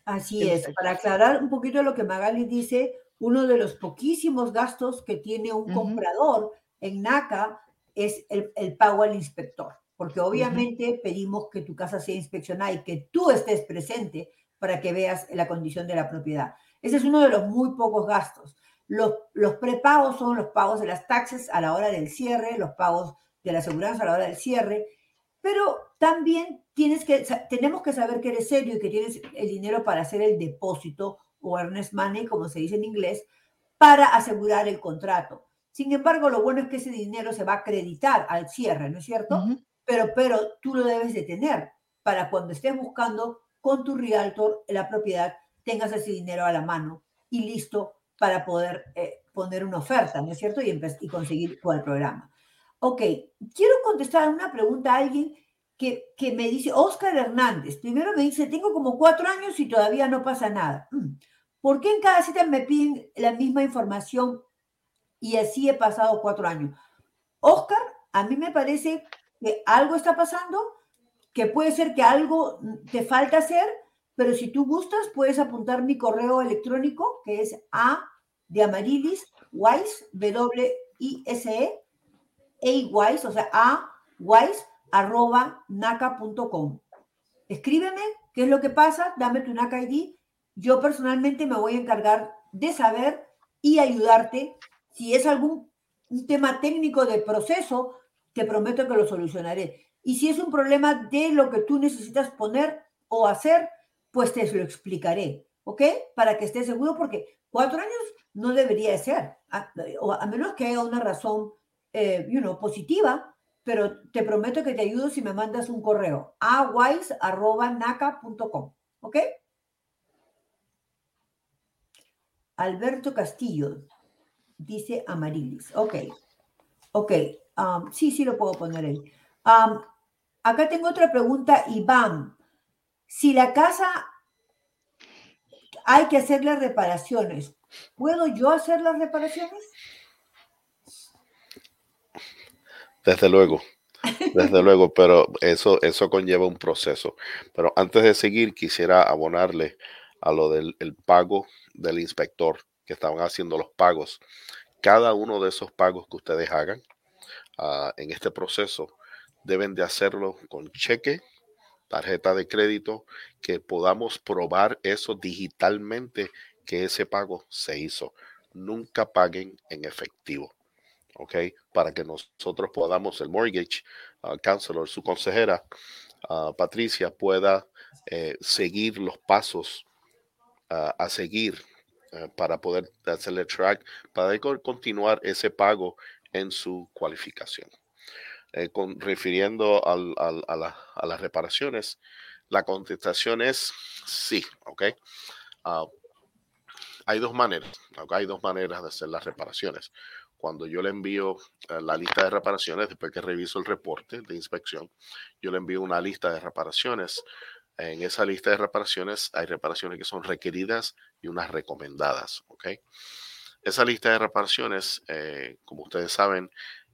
Así es, para aclarar un poquito lo que Magali dice, uno de los poquísimos gastos que tiene un comprador en NACA es el, pago al inspector, porque obviamente pedimos que tu casa sea inspeccionada y que tú estés presente para que veas la condición de la propiedad. Ese es uno de los muy pocos gastos. Los, los prepagos son los pagos de las taxes a la hora del cierre, los pagos de la seguridad a la hora del cierre, pero también tienes que, tenemos que saber que eres serio y que tienes el dinero para hacer el depósito o earnest money, como se dice en inglés, para asegurar el contrato. Sin embargo, lo bueno es que ese dinero se va a acreditar al cierre, ¿no es cierto? pero, pero tú lo debes de tener para cuando estés buscando con tu realtor la propiedad, tengas ese dinero a la mano y listo para poder eh, poner una oferta, ¿no es cierto? Y, y conseguir el programa. Ok, quiero contestar una pregunta a alguien que, me dice, Oscar Hernández, primero me dice, tengo como cuatro años y todavía no pasa nada. Mm, ¿Por qué en cada cita me piden la misma información y así he pasado cuatro años? Oscar, a mí me parece que algo está pasando, que puede ser que algo te falta hacer, pero si tú gustas, puedes apuntar mi correo electrónico, que es a de amarilis, wise, w s e o sea, a wise arroba naca.com. Escríbeme qué es lo que pasa, dame tu NACA ID. Yo personalmente me voy a encargar de saber y ayudarte. Si es algún tema técnico de proceso, te prometo que lo solucionaré. Y si es un problema de lo que tú necesitas poner o hacer, pues te lo explicaré, ¿ok? Para que estés seguro, porque cuatro años no debería ser, a, a menos que haya una razón, eh, you know, positiva, pero te prometo que te ayudo si me mandas un correo a wise.naca.com. ¿Ok? Alberto Castillo dice Amarilis. Ok. Ok. Um, sí, sí lo puedo poner ahí. Um, acá tengo otra pregunta, Iván. Si la casa hay que hacerle reparaciones, ¿puedo yo hacer las reparaciones? Desde luego, desde luego, pero eso, eso conlleva un proceso. Pero antes de seguir, quisiera abonarle a lo del pago del inspector, que estaban haciendo los pagos. Cada uno de esos pagos que ustedes hagan ah, en este proceso deben de hacerlo con cheque, tarjeta de crédito, que podamos probar eso digitalmente que ese pago se hizo. Nunca paguen en efectivo. ¿Ok? Para que nosotros podamos, el mortgage uh, counselor, su consejera, uh, Patricia, pueda eh, seguir los pasos uh, a seguir para poder hacerle track, para continuar ese pago en su cualificación. eh, con, refiriendo a, la, a, las reparaciones, la contestación es sí, ¿ok? Hay dos maneras, ¿okay? hay dos maneras de hacer las reparaciones. Cuando yo le envío eh, la lista de reparaciones, después que reviso el reporte de inspección, yo le envío una lista de reparaciones. En esa lista de reparaciones hay reparaciones que son requeridas y unas recomendadas, ¿ok? Esa lista de reparaciones, eh, como ustedes saben,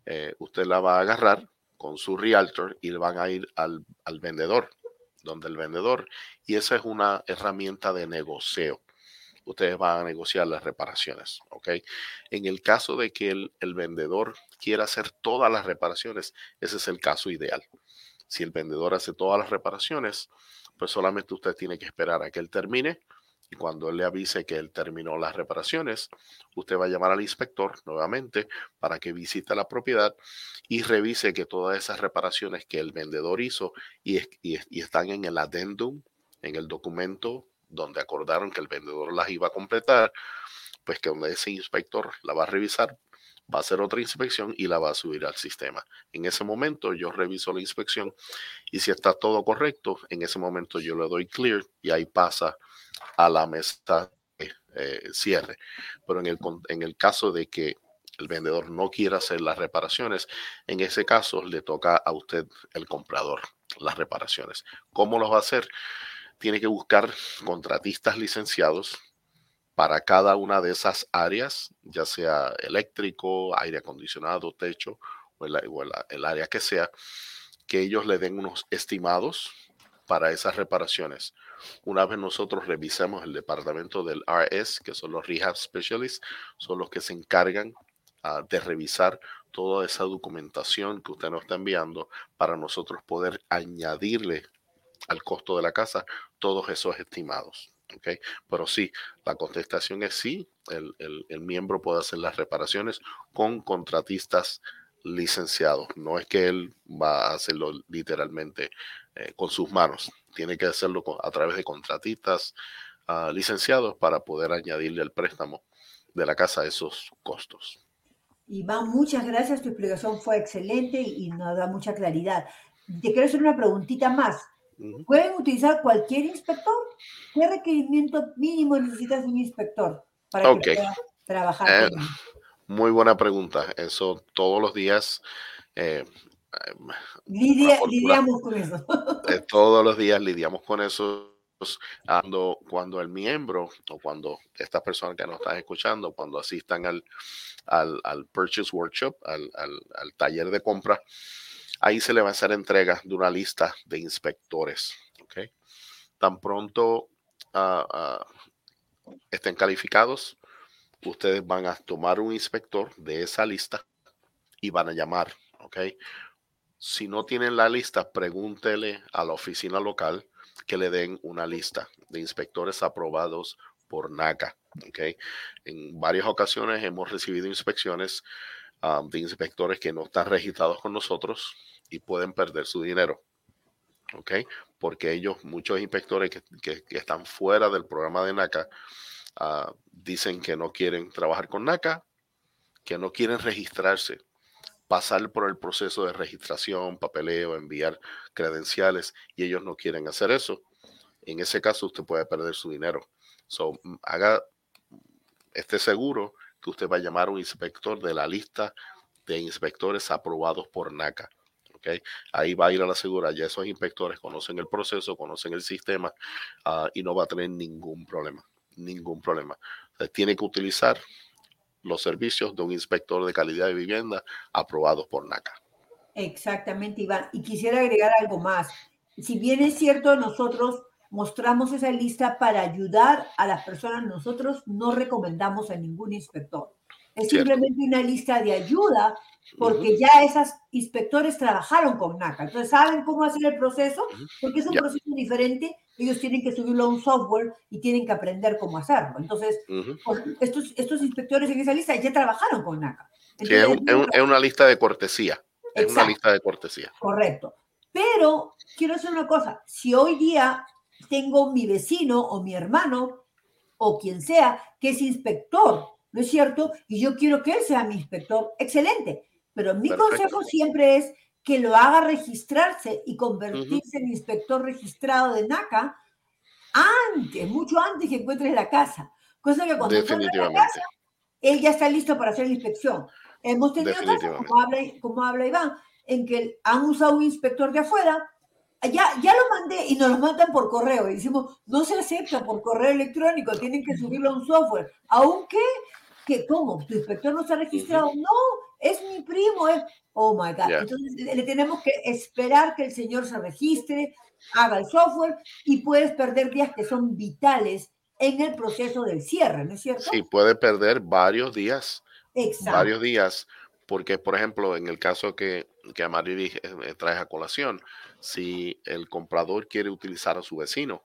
eh, usted la va a agarrar con su realtor y le van a ir al, al, vendedor, donde el vendedor, y esa es una herramienta de negocio. Ustedes van a negociar las reparaciones, ¿ok? En el caso de que el, vendedor quiera hacer todas las reparaciones, ese es el caso ideal. Si el vendedor hace todas las reparaciones, pues solamente usted tiene que esperar a que él termine y cuando él le avise que él terminó las reparaciones, usted va a llamar al inspector nuevamente para que visite la propiedad y revise que todas esas reparaciones que el vendedor hizo y, y, y están en el addendum, en el documento donde acordaron que el vendedor las iba a completar, pues que donde ese inspector la va a revisar, va a hacer otra inspección y la va a subir al sistema. En ese momento yo reviso la inspección y si está todo correcto, en ese momento yo le doy clear y ahí pasa a la mesa de eh, cierre. Pero en el, en el caso de que el vendedor no quiera hacer las reparaciones, en ese caso le toca a usted, el comprador, las reparaciones. ¿Cómo lo va a hacer? Tiene que buscar contratistas licenciados para cada una de esas áreas, ya sea eléctrico, aire acondicionado, techo o, el, o área que sea, que ellos le den unos estimados para esas reparaciones. Una vez nosotros revisemos el departamento del RS, que son los Rehab Specialists, son los que se encargan uh, de revisar toda esa documentación que usted nos está enviando para nosotros poder añadirle al costo de la casa todos esos estimados. Pero sí, la contestación es sí, el, el, miembro puede hacer las reparaciones con contratistas licenciados. No es que él va a hacerlo literalmente eh, con sus manos. Tiene que hacerlo a través de contratistas uh, licenciados para poder añadirle al préstamo de la casa esos costos. Iván, muchas gracias. Tu explicación fue excelente y nos da mucha claridad. Te quiero hacer una preguntita más. ¿Pueden utilizar cualquier inspector? ¿Qué requerimiento mínimo necesitas de un inspector para okay. que pueda trabajar? Eh, muy buena pregunta. Eso todos los días eh, Lidia, lidiamos con eso. Eh, todos los días lidiamos con eso. Cuando, cuando el miembro o cuando estas personas que nos están escuchando, cuando asistan al, al, al Purchase Workshop, al, al, al, taller de compra, ahí se le va a hacer entrega de una lista de inspectores. Tan pronto uh, uh, estén calificados, ustedes van a tomar un inspector de esa lista y van a llamar. Si no tienen la lista, pregúntele a la oficina local que le den una lista de inspectores aprobados por NACA. En varias ocasiones hemos recibido inspecciones um, de inspectores que no están registrados con nosotros y pueden perder su dinero. ¿okay? Porque ellos, muchos inspectores que, que, están fuera del programa de NACA, uh, dicen que no quieren trabajar con NACA, que no quieren registrarse pasar por el proceso de registración, papeleo, enviar credenciales y ellos no quieren hacer eso, en ese caso usted puede perder su dinero. So, haga, esté seguro que usted va a llamar un inspector de la lista de inspectores aprobados por NACA. Okay. Ahí va a ir a la segura, ya esos inspectores conocen el proceso, conocen el sistema uh, y no va a tener ningún problema, ningún problema. Tiene que utilizar los servicios de un inspector de calidad de vivienda aprobados por NACA. Exactamente, Iván. Y quisiera agregar algo más. Si bien es cierto, nosotros mostramos esa lista para ayudar a las personas, nosotros no recomendamos a ningún inspector. Es cierto. simplemente una lista de ayuda porque uh -huh. ya esos inspectores trabajaron con NACA, entonces saben cómo hacer el proceso, porque es un yeah. proceso diferente, ellos tienen que subirlo a un software y tienen que aprender cómo hacerlo. Entonces, uh -huh. estos, estos inspectores en esa lista ya trabajaron con NACA. Entonces, sí, es, un, es, un, es, una lista de cortesía, es exacto, una lista de cortesía. Correcto. Pero quiero hacer una cosa, si hoy día tengo mi vecino o mi hermano o quien sea que es inspector, ¿no es cierto? Y yo quiero que él sea mi inspector, excelente. Pero mi Perfecto. consejo siempre es que lo haga registrarse y convertirse en inspector registrado de NACA antes, mucho antes que encuentres la casa. Cosa que cuando encuentres la casa, él ya está listo para hacer la inspección. Hemos tenido casos, como habla, como habla Iván, en que han usado un inspector de afuera, ya, ya lo mandé y nos lo mandan por correo. Y decimos, no se acepta por correo electrónico, tienen que subirlo a un software. Aunque, que ¿cómo? ¿Tu inspector no está registrado? No, es mi primo. Es... Oh my God. Entonces le tenemos que esperar que el señor se registre, haga el software y puedes perder días que son vitales en el proceso del cierre, ¿no es cierto? Sí, puede perder varios días. Exacto. Varios días, porque por ejemplo, en el caso que, que Amarili eh, trae a colación, si el comprador quiere utilizar a su vecino,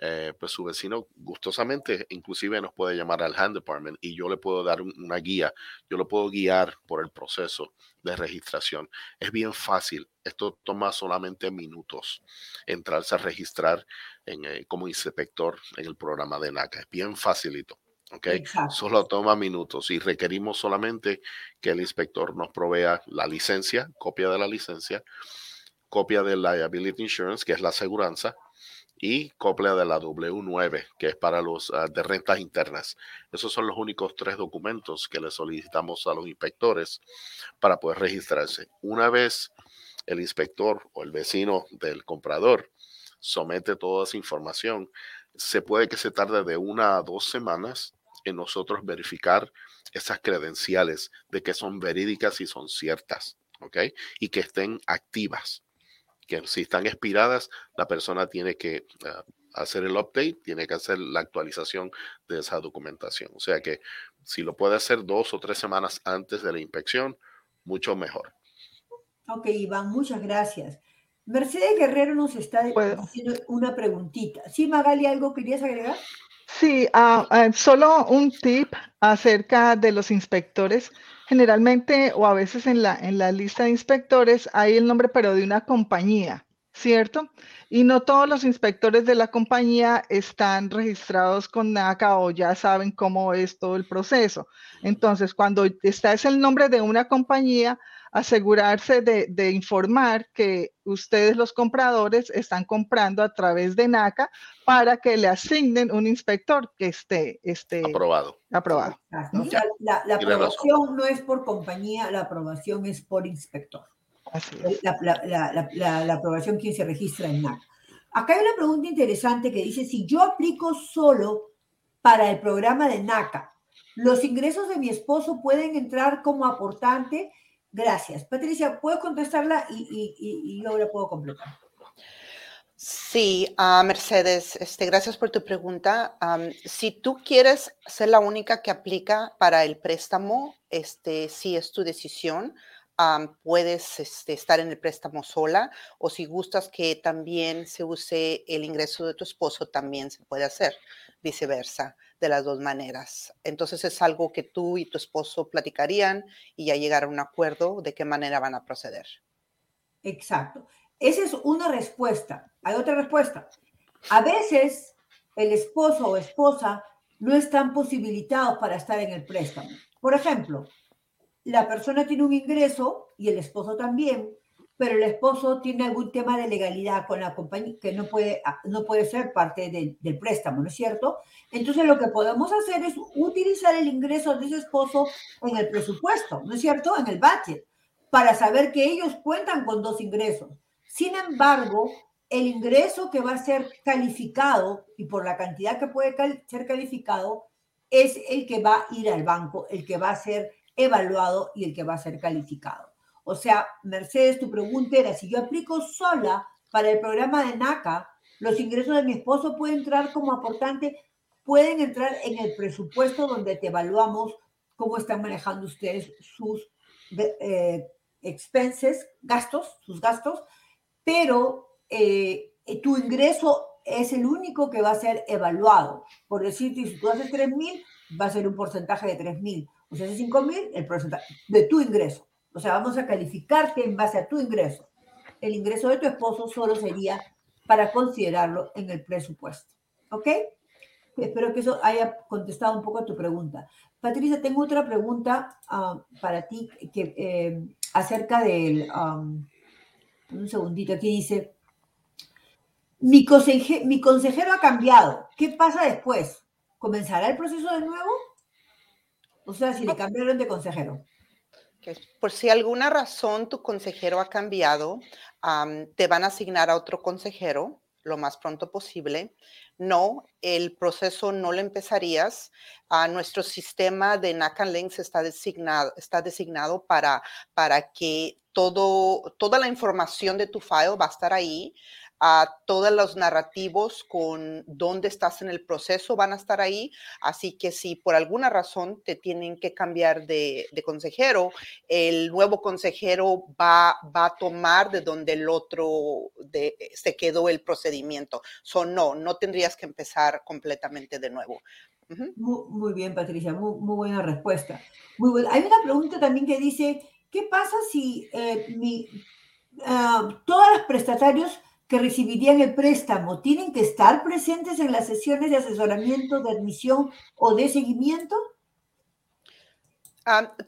eh, pues su vecino gustosamente inclusive nos puede llamar al hand department y yo le puedo dar una guía, yo lo puedo guiar por el proceso de registración. Es bien fácil, esto toma solamente minutos entrarse a registrar en, eh, como inspector en el programa de NACA, es bien facilito. ¿Ok? Solo toma minutos y requerimos solamente que el inspector nos provea la licencia, copia de la licencia, copia de liability insurance, que es la aseguranza, y copia de la W9, que es para los ah, de rentas internas. Esos son los únicos tres documentos que le solicitamos a los inspectores para poder registrarse. Una vez el inspector o el vecino del comprador somete toda esa información, se puede que se tarde de una a dos semanas en nosotros verificar esas credenciales de que son verídicas y son ciertas, ¿ok? Y que estén activas que si están expiradas, la persona tiene que ah, hacer el update, tiene que hacer la actualización de esa documentación. O sea que si lo puede hacer dos o tres semanas antes de la inspección, mucho mejor. Ok, Iván, muchas gracias. Mercedes Guerrero nos está haciendo una preguntita. ¿Sí, Magali, algo querías agregar? Sí, ah, ah, solo un tip acerca de los inspectores. Generalmente o a veces en la, en la lista de inspectores hay el nombre pero de una compañía, ¿cierto? Y no todos los inspectores de la compañía están registrados con NACA o ya saben cómo es todo el proceso. Entonces, cuando está es el nombre de una compañía, asegurarse de, informar que ustedes los compradores están comprando a través de NACA para que le asignen un inspector que esté, esté aprobado. aprobado. la, aprobación no es por compañía, la aprobación es por inspector. La, aprobación quien se registra en NACA. Acá hay una pregunta interesante que dice, si yo aplico solo para el programa de NACA, ¿los ingresos de mi esposo pueden entrar como aportante? Gracias. Patricia, ¿puedes contestarla y, yo la puedo completar? Sí, uh, Mercedes, este, gracias por tu pregunta. si tú quieres ser la única que aplica para el préstamo, este, si es tu decisión, puedes este, estar en el préstamo sola o si gustas que también se use el ingreso de tu esposo, también se puede hacer, viceversa de las dos maneras. Entonces es algo que tú y tu esposo platicarían y ya llegar a un acuerdo de qué manera van a proceder. Exacto. Esa es una respuesta. Hay otra respuesta. A veces el esposo o esposa no están posibilitados para estar en el préstamo. Por ejemplo, la persona tiene un ingreso y el esposo también, pero el esposo tiene algún tema de legalidad con la compañía que no puede, ah, no puede ser parte del préstamo, ¿no es cierto? Entonces lo que podemos hacer es utilizar el ingreso de ese esposo en el presupuesto, ¿no es cierto? En el budget, para saber que ellos cuentan con dos ingresos. Sin embargo, el ingreso que va a ser calificado y por la cantidad que puede ser calificado es el que va a ir al banco, el que va a ser evaluado y el que va a ser calificado. O sea, Mercedes, tu pregunta era, si yo aplico sola para el programa de NACA, los ingresos de mi esposo pueden entrar como aportante, pueden entrar en el presupuesto donde te evaluamos cómo están manejando ustedes sus eh, expenses, gastos, sus gastos, pero eh, tu ingreso es el único que va a ser evaluado. Por decirte, si tú haces 3 mil, va a ser un porcentaje de 3 mil. O sea, haces 5 mil, el porcentaje de tu ingreso. O sea, vamos a calificarte en base a tu ingreso. El ingreso de tu esposo solo sería para considerarlo en el presupuesto. ¿Ok? Espero que eso haya contestado un poco a tu pregunta. Patricia, tengo otra pregunta ah, para ti que eh, acerca del... Um, un segundito, aquí dice, mi, mi consejero ha cambiado. ¿Qué pasa después? ¿Comenzará el proceso de nuevo? O sea, si le cambiaron de consejero. Por si alguna razón tu consejero ha cambiado, te van a asignar a otro consejero lo más pronto posible. No, el proceso no lo empezarías. a nuestro sistema de NACAN Links está designado, está designado para, para que todo, toda la información de tu file va a estar ahí a todos los narrativos con dónde estás en el proceso van a estar ahí. Así que si por alguna razón te tienen que cambiar de, consejero, el nuevo consejero va, va, a tomar de donde el otro se quedó el procedimiento. So, no, no tendrías que empezar completamente de nuevo. muy, bien, Patricia, muy, buena respuesta. Hay una pregunta también que dice, ¿qué pasa si eh, ah, todos los prestatarios que recibirían el préstamo tienen que estar presentes en las sesiones de asesoramiento, de admisión o de seguimiento?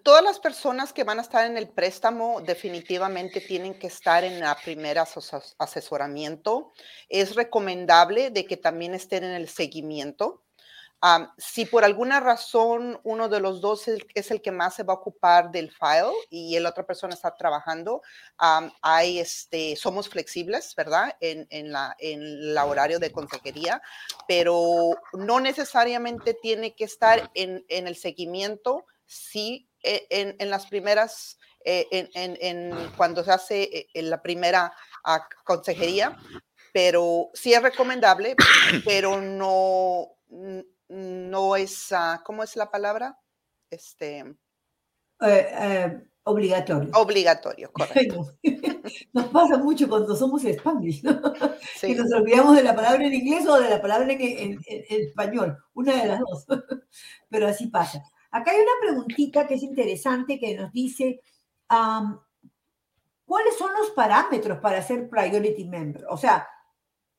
todas las personas que van a estar en el préstamo definitivamente tienen que estar en la primera asesoramiento. Es recomendable de que también estén en el seguimiento si por alguna razón uno de los dos es el, que más se va a ocupar del file y la otra persona está trabajando, hay este, somos flexibles, ¿verdad? En, en, la, en el horario de consejería, pero no necesariamente tiene que estar en, en el seguimiento, sí, e, en, en las primeras, eh, en, cuando se hace eh, en la primera ah, consejería, pero sí es recomendable, pero no no es, uh, ¿cómo es la palabra? Este. Eh, eh, obligatorio. Obligatorio, correcto. Nos pasa mucho cuando somos spanglish, ¿no? Que nos olvidamos de la palabra en inglés o de la palabra en, español, una de las dos. Pero así pasa. Acá hay una preguntita que es interesante que nos dice, ¿cuáles son los parámetros para ser priority member? O sea,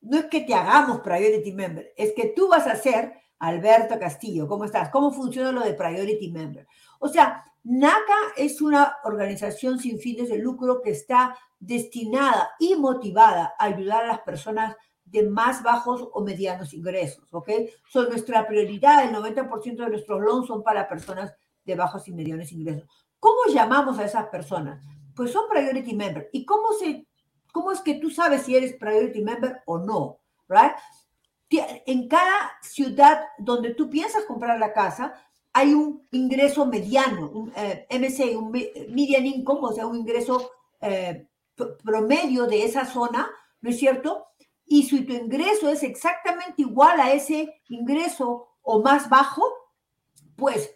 no es que te hagamos priority member, es que tú vas a ser Alberto Castillo, ¿cómo estás? ¿Cómo funciona lo de Priority Member? O sea, NACA es una organización sin fines de lucro que está destinada y motivada a ayudar a las personas de más bajos o medianos ingresos, ¿ok? Son nuestra prioridad, el 90% de nuestros loans son para personas de bajos y medianos ingresos. ¿Cómo llamamos a esas personas? Pues son priority member. ¿Y cómo, se, cómo es que tú sabes si eres priority member o no? ¿Right? En cada ciudad donde tú piensas comprar la casa, hay un ingreso mediano, un eh, MC, un median income, o sea, un ingreso eh, promedio de esa zona, ¿no es cierto? Y si tu ingreso es exactamente igual a ese ingreso o más bajo, pues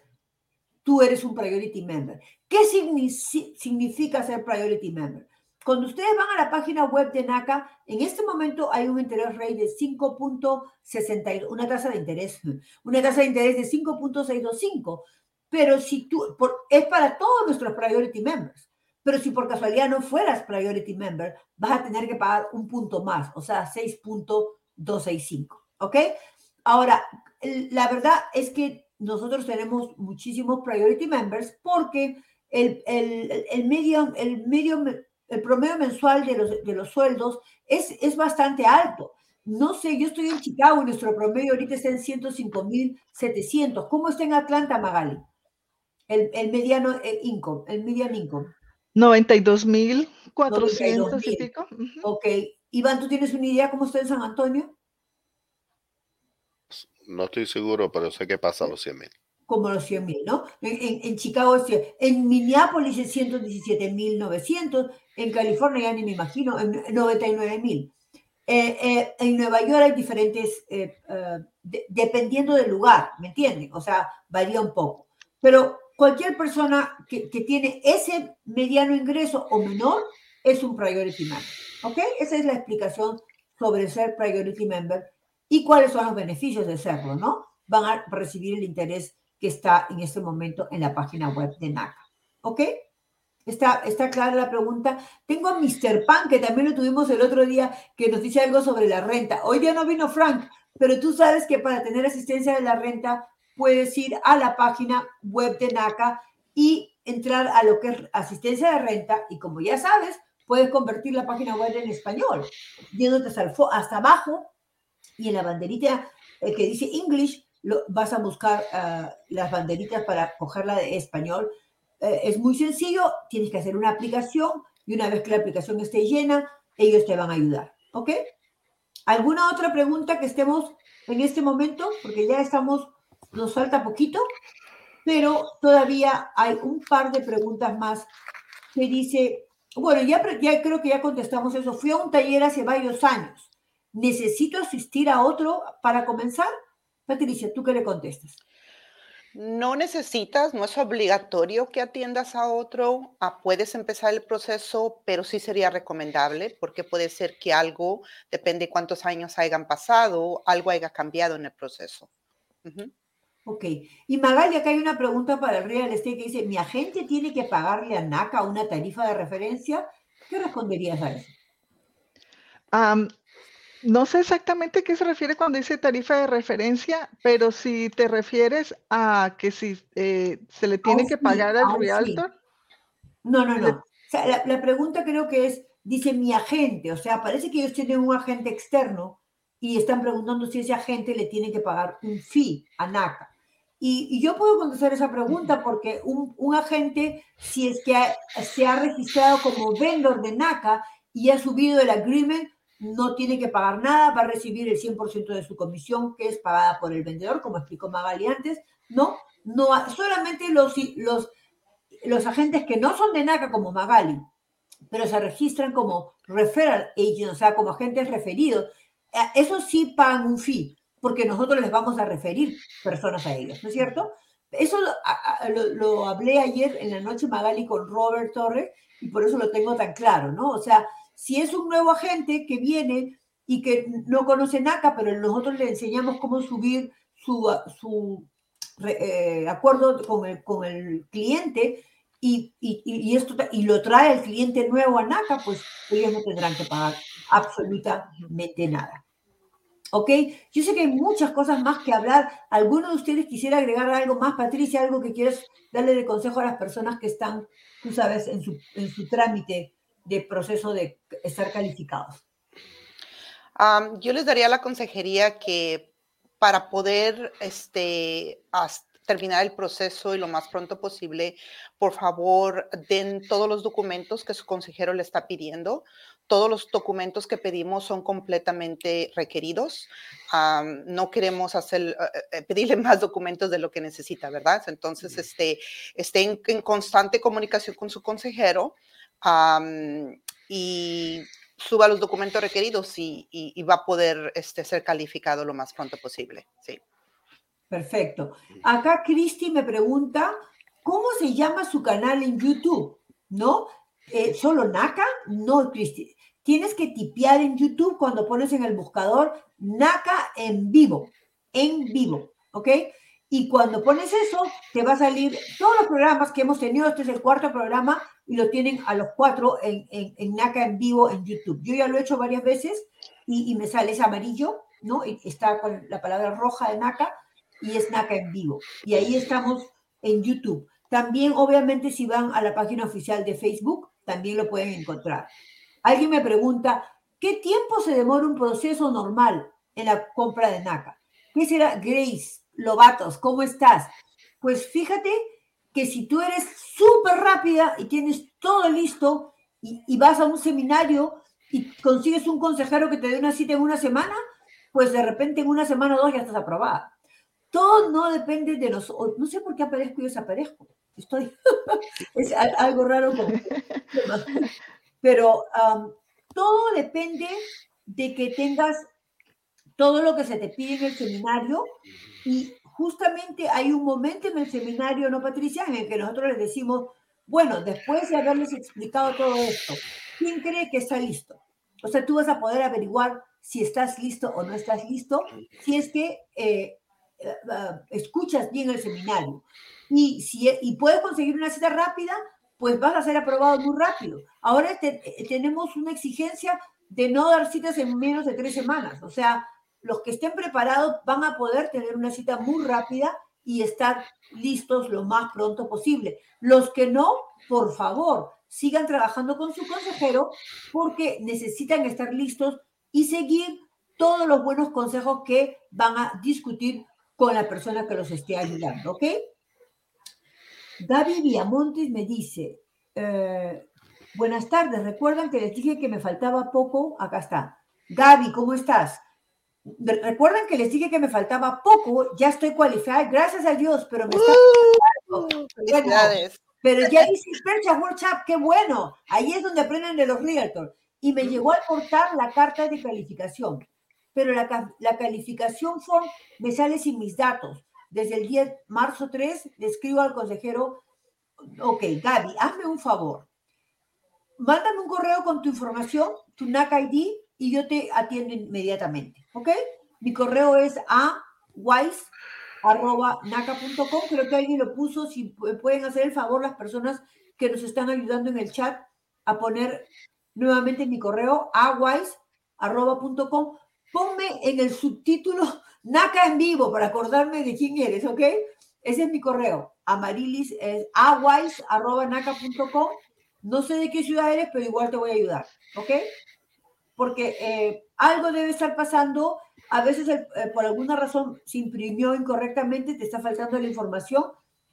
tú eres un priority member. ¿Qué significa ser priority member? Cuando ustedes van a la página web de NACA, en este momento hay un interés rate de 5.62, una tasa de interés, una tasa de interés de 5.625, pero si tú, es para todos nuestros priority members, pero si por casualidad no fueras priority member, vas a tener que pagar un punto más, o sea, 6.265, ¿ok? Ahora, la verdad es que nosotros tenemos muchísimos priority members porque el, el, el medio, el medio el promedio mensual de los, de los sueldos es, es bastante alto. No sé, yo estoy en Chicago y nuestro promedio ahorita está en 105.700. ¿Cómo está en Atlanta, Magali? El, el mediano eh, income, el median income. 92.400 y pico. Ok. Iván, ¿tú tienes una idea cómo está en San Antonio? No estoy seguro, pero sé que pasa a los 100 mil como los 100 mil, ¿no? En, en, Chicago, en Minneapolis es 117 mil 900, en California ya ni me imagino, en 99 mil. Eh, eh, en Nueva York hay diferentes, eh, dependiendo del lugar, ¿me entienden? O sea, varía un poco. Pero cualquier persona que, que, tiene ese mediano ingreso o menor es un priority member, ¿ok? Esa es la explicación sobre ser priority member y cuáles son los beneficios de serlo, ¿no? Van a recibir el interés que está en este momento en la página web de NACA. ¿Ok? ¿Está, está clara la pregunta? Tengo a Mr. Pan, que también lo tuvimos el otro día, que nos dice algo sobre la renta. Hoy día no vino Frank, pero tú sabes que para tener asistencia de la renta puedes ir a la página web de NACA y entrar a lo que es asistencia de renta y como ya sabes, puedes convertir la página web en español, yéndote hasta, hasta abajo y en la banderita eh, que dice English, vas a buscar ah, las banderitas para cogerla de español. Eh, es muy sencillo, tienes que hacer una aplicación y una vez que la aplicación esté llena, ellos te van a ayudar. ¿Ok? ¿Alguna otra pregunta que estemos en este momento? Porque ya estamos, nos falta poquito, pero todavía hay un par de preguntas más que dice, bueno, ya creo que ya contestamos eso. Fui a un taller hace varios años. ¿Necesito asistir a otro para comenzar? Patricia, ¿tú qué le contestas? No necesitas, no es obligatorio que atiendas a otro, ah, puedes empezar el proceso, pero sí sería recomendable porque puede ser que algo, depende cuántos años hayan pasado, algo haya cambiado en el proceso. Ok. Y Magali, acá hay una pregunta para el real estate que dice, ¿mi agente tiene que pagarle a NACA una tarifa de referencia? ¿Qué responderías a eso? No sé exactamente qué se refiere cuando dice tarifa de referencia, pero si te refieres a que si eh, se le tiene que pagar al realtor. No, no, no. la, pregunta creo que es, dice mi agente, o sea, parece que ellos tienen un agente externo y están preguntando si ese agente le tiene que pagar un fee a NACA. Y, yo puedo contestar esa pregunta porque un, un agente, si es que se ha registrado como vendor de NACA y ha subido el agreement, no tiene que pagar nada, va a recibir el 100% de su comisión que es pagada por el vendedor, como explicó Magali antes, no, no, solamente los, los, los agentes que no son de NACA como Magali, pero se registran como referral agent, o sea, como agentes referidos, eh, eso sí pagan un fee, porque nosotros les vamos a referir personas a ellos, ¿no es cierto? Eso lo, lo hablé ayer en la noche Magali con Robert Torres y por eso lo tengo tan claro, ¿no? O sea, si es un nuevo agente que viene y que no conoce NACA, pero nosotros le enseñamos cómo subir su, su eh, acuerdo con el, con el cliente y, y, esto, y lo trae el cliente nuevo a NACA, pues ellos no tendrán que pagar absolutamente nada. ¿Ok? Yo sé que hay muchas cosas más que hablar. ¿Alguno de ustedes quisiera agregar algo más, Patricia? Algo que quieras darle de consejo a las personas que están, tú sabes, en su, en su trámite de proceso de estar calificados? yo les daría la consejería que para poder este, terminar el proceso y lo más pronto posible, por favor, den todos los documentos que su consejero le está pidiendo. Todos los documentos que pedimos son completamente requeridos. no queremos hacer, eh, eh, pedirle más documentos de lo que necesita, ¿verdad? Entonces, este, esté en constante comunicación con su consejero y suba los documentos requeridos y, va a poder este, ser calificado lo más pronto posible. Sí. Perfecto. Acá Cristi me pregunta, ¿cómo se llama su canal en YouTube? ¿No? Eh, ¿Solo NACA? No, Cristi. Tienes que tipear en YouTube cuando pones en el buscador NACA en vivo, en vivo, ¿ok? Y cuando pones eso, te va a salir todos los programas que hemos tenido. Este es el cuarto programa y lo tienen a los cuatro en, en, NACA en vivo en YouTube. Yo ya lo he hecho varias veces y, me sale ese amarillo, ¿no? Y está con la palabra roja de NACA y es NACA en vivo. Y ahí estamos en YouTube. También, obviamente, si van a la página oficial de Facebook, también lo pueden encontrar. Alguien me pregunta, ¿qué tiempo se demora un proceso normal en la compra de NACA? ¿Qué será? Grace Lobatos, ¿cómo estás? Pues fíjate que si tú eres súper rápida y tienes todo listo y, vas a un seminario y consigues un consejero que te dé una cita en una semana, pues de repente en una semana o dos ya estás aprobada. Todo no depende de nosotros. No sé por qué aparezco y desaparezco. Estoy. es algo raro. Pero todo depende de que tengas todo lo que se te pide en el seminario y justamente hay un momento en el seminario, ¿no, Patricia?, en el que nosotros les decimos, bueno, después de haberles explicado todo esto, ¿quién cree que está listo? O sea, tú vas a poder averiguar si estás listo o no estás listo, si es que eh, eh, escuchas bien el seminario. Y, si, y puedes conseguir una cita rápida, pues vas a ser aprobado muy rápido. Ahora tenemos una exigencia de no dar citas en menos de tres semanas. O sea, los que estén preparados van a poder tener una cita muy rápida y estar listos lo más pronto posible. Los que no, por favor, sigan trabajando con su consejero porque necesitan estar listos y seguir todos los buenos consejos que van a discutir con la persona que los esté ayudando, ¿ok? David Viamontes me dice, eh, buenas tardes, recuerdan que les dije que me faltaba poco, acá está. Gaby, ¿cómo estás? Recuerden que les dije que me faltaba poco, ya estoy cualificada, gracias a Dios, pero me está... Uh, pero ya hice Percha WhatsApp, qué bueno. Ahí es donde aprenden de los realtors. Y me llegó al portal la carta de calificación. Pero la, la calificación form me sale sin mis datos. Desde el 10 marzo 3 le escribo al consejero, ok, Gaby, hazme un favor. Mándame un correo con tu información, tu NAC ID, y yo te atiendo inmediatamente. ¿Ok? Mi correo es a wise.naca.com. Creo que alguien lo puso. Si pueden hacer el favor las personas que nos están ayudando en el chat a poner nuevamente mi correo a wise.com. Ponme en el subtítulo NACA en vivo para acordarme de quién eres, ¿ok? Ese es mi correo. Amarilis es awise.naca.com. No sé de qué ciudad eres, pero igual te voy a ayudar, ¿ok? Porque eh, algo debe estar pasando. A veces, eh, por alguna razón, se imprimió incorrectamente, te está faltando la información,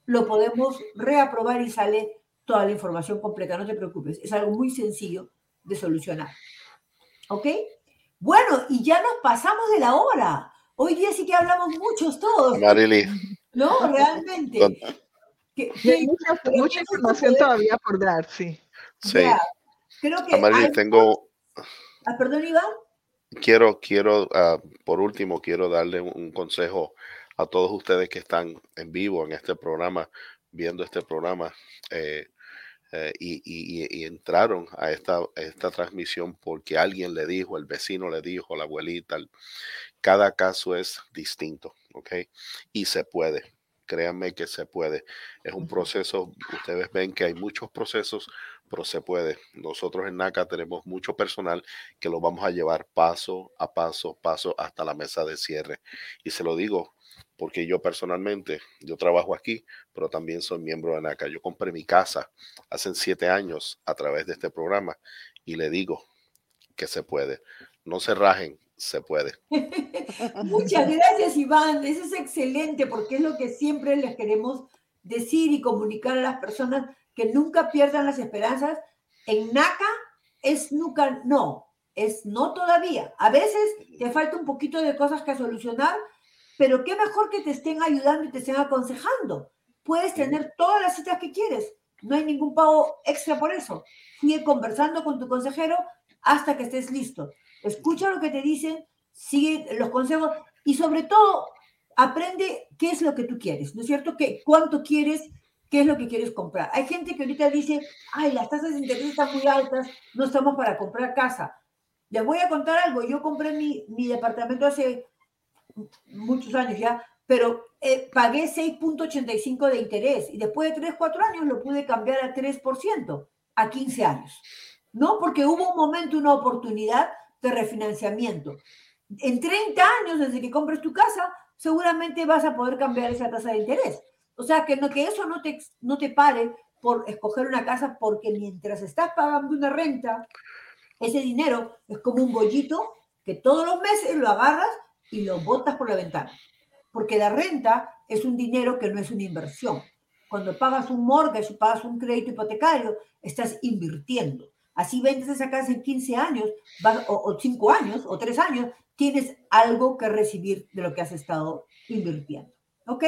lo podemos reaprobar y sale toda la información completa, no te preocupes. Es algo muy sencillo de solucionar. ¿Ok? Bueno, y ya nos pasamos de la hora. Hoy día sí que hablamos muchos todos. Marily. No, realmente. mucha, información todavía por dar, sí. Sí. creo que. tengo Ah, perdón, Iván. Quiero, quiero, ah, por último, quiero darle un, consejo a todos ustedes que están en vivo en este programa, viendo este programa. Eh, eh, y, entraron a esta, esta transmisión porque alguien le dijo, el vecino le dijo, la abuelita, cada caso es distinto, ¿ok? Y se puede, créanme que se puede. Es un proceso, ustedes ven que hay muchos procesos pero se puede. Nosotros en NACA tenemos mucho personal que lo vamos a llevar paso a paso, paso hasta la mesa de cierre. Y se lo digo porque yo personalmente, yo trabajo aquí, pero también soy miembro de NACA. Yo compré mi casa hace siete años a través de este programa y le digo que se puede. No se rajen, se puede. Muchas gracias, Iván. Eso es excelente porque es lo que siempre les queremos decir y comunicar a las personas que nunca pierdan las esperanzas. En NACA es nunca no, es no todavía. A veces te falta un poquito de cosas que solucionar, pero qué mejor que te estén ayudando y te estén aconsejando. Puedes tener todas las citas que quieres, no hay ningún pago extra por eso. Sigue conversando con tu consejero hasta que estés listo. Escucha lo que te dicen, sigue los consejos y sobre todo aprende qué es lo que tú quieres, ¿no es cierto? ¿Qué, ¿Cuánto quieres? Qué es lo que quieres comprar. Hay gente que ahorita dice, ay, las tasas de interés están muy altas, no estamos para comprar casa. Les voy a contar algo, yo compré mi, mi departamento hace muchos años ya, pero eh, pagué 6.85 de interés y después de 3, 4 años lo pude cambiar a 3% a 15 años. ¿No? Porque hubo un momento, una oportunidad de refinanciamiento. En 30 años, desde que compres tu casa, seguramente vas a poder cambiar esa tasa de interés. O sea, que, no, que eso no te, no te pare por escoger una casa porque mientras estás pagando una renta, ese dinero es como un bollito que todos los meses lo agarras y lo botas por la ventana. Porque la renta es un dinero que no es una inversión. Cuando pagas un mortgage, pagas un crédito hipotecario, estás invirtiendo. Así vendes esa casa en 15 años, o, o 5 años, o 3 años, tienes algo que recibir de lo que has estado invirtiendo. ¿Ok?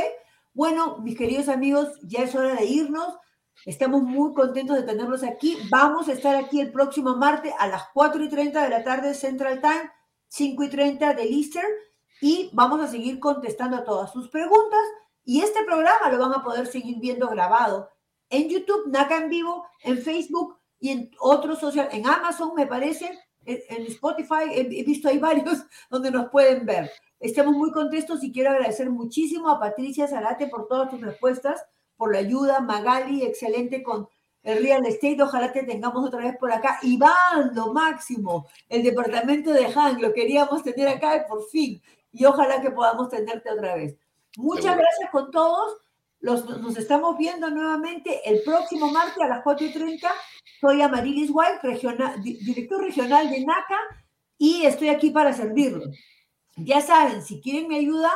Bueno, mis queridos amigos, ya es hora de irnos. Estamos muy contentos de tenerlos aquí. Vamos a estar aquí el próximo martes a las 4 y 30 de la tarde Central Time, 5 y 30 de Easter, y vamos a seguir contestando a todas sus preguntas. Y este programa lo van a poder seguir viendo grabado en YouTube, NACA en vivo, en Facebook y en otros social, en Amazon, me parece, en Spotify, he visto ahí varios donde nos pueden ver. Estamos muy contentos y quiero agradecer muchísimo a Patricia Zarate por todas tus respuestas, por la ayuda. Magali, excelente con el real estate. Ojalá te tengamos otra vez por acá. Iván, lo máximo. El departamento de Han, lo queríamos tener acá y por fin. Y ojalá que podamos tenerte otra vez. Muchas gracias con todos. Los, nos estamos viendo nuevamente el próximo martes a las 4.30. Soy Amarilis White, regional, director regional de NACA, y estoy aquí para servirlos. Ya saben, si quieren mi ayuda,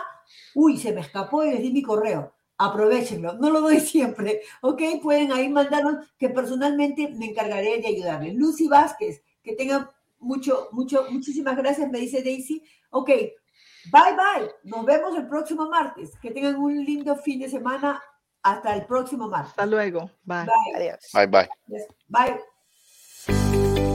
uy, se me escapó y les di mi correo. Aprovechenlo, no lo doy siempre, ¿ok? Pueden ahí mandarnos que personalmente me encargaré de ayudarles. Lucy Vázquez, que tengan mucho, mucho, muchísimas gracias, me dice Daisy. Ok, bye bye, nos vemos el próximo martes. Que tengan un lindo fin de semana. Hasta el próximo martes. Hasta luego. Bye. Bye. Adiós. Bye bye. Bye.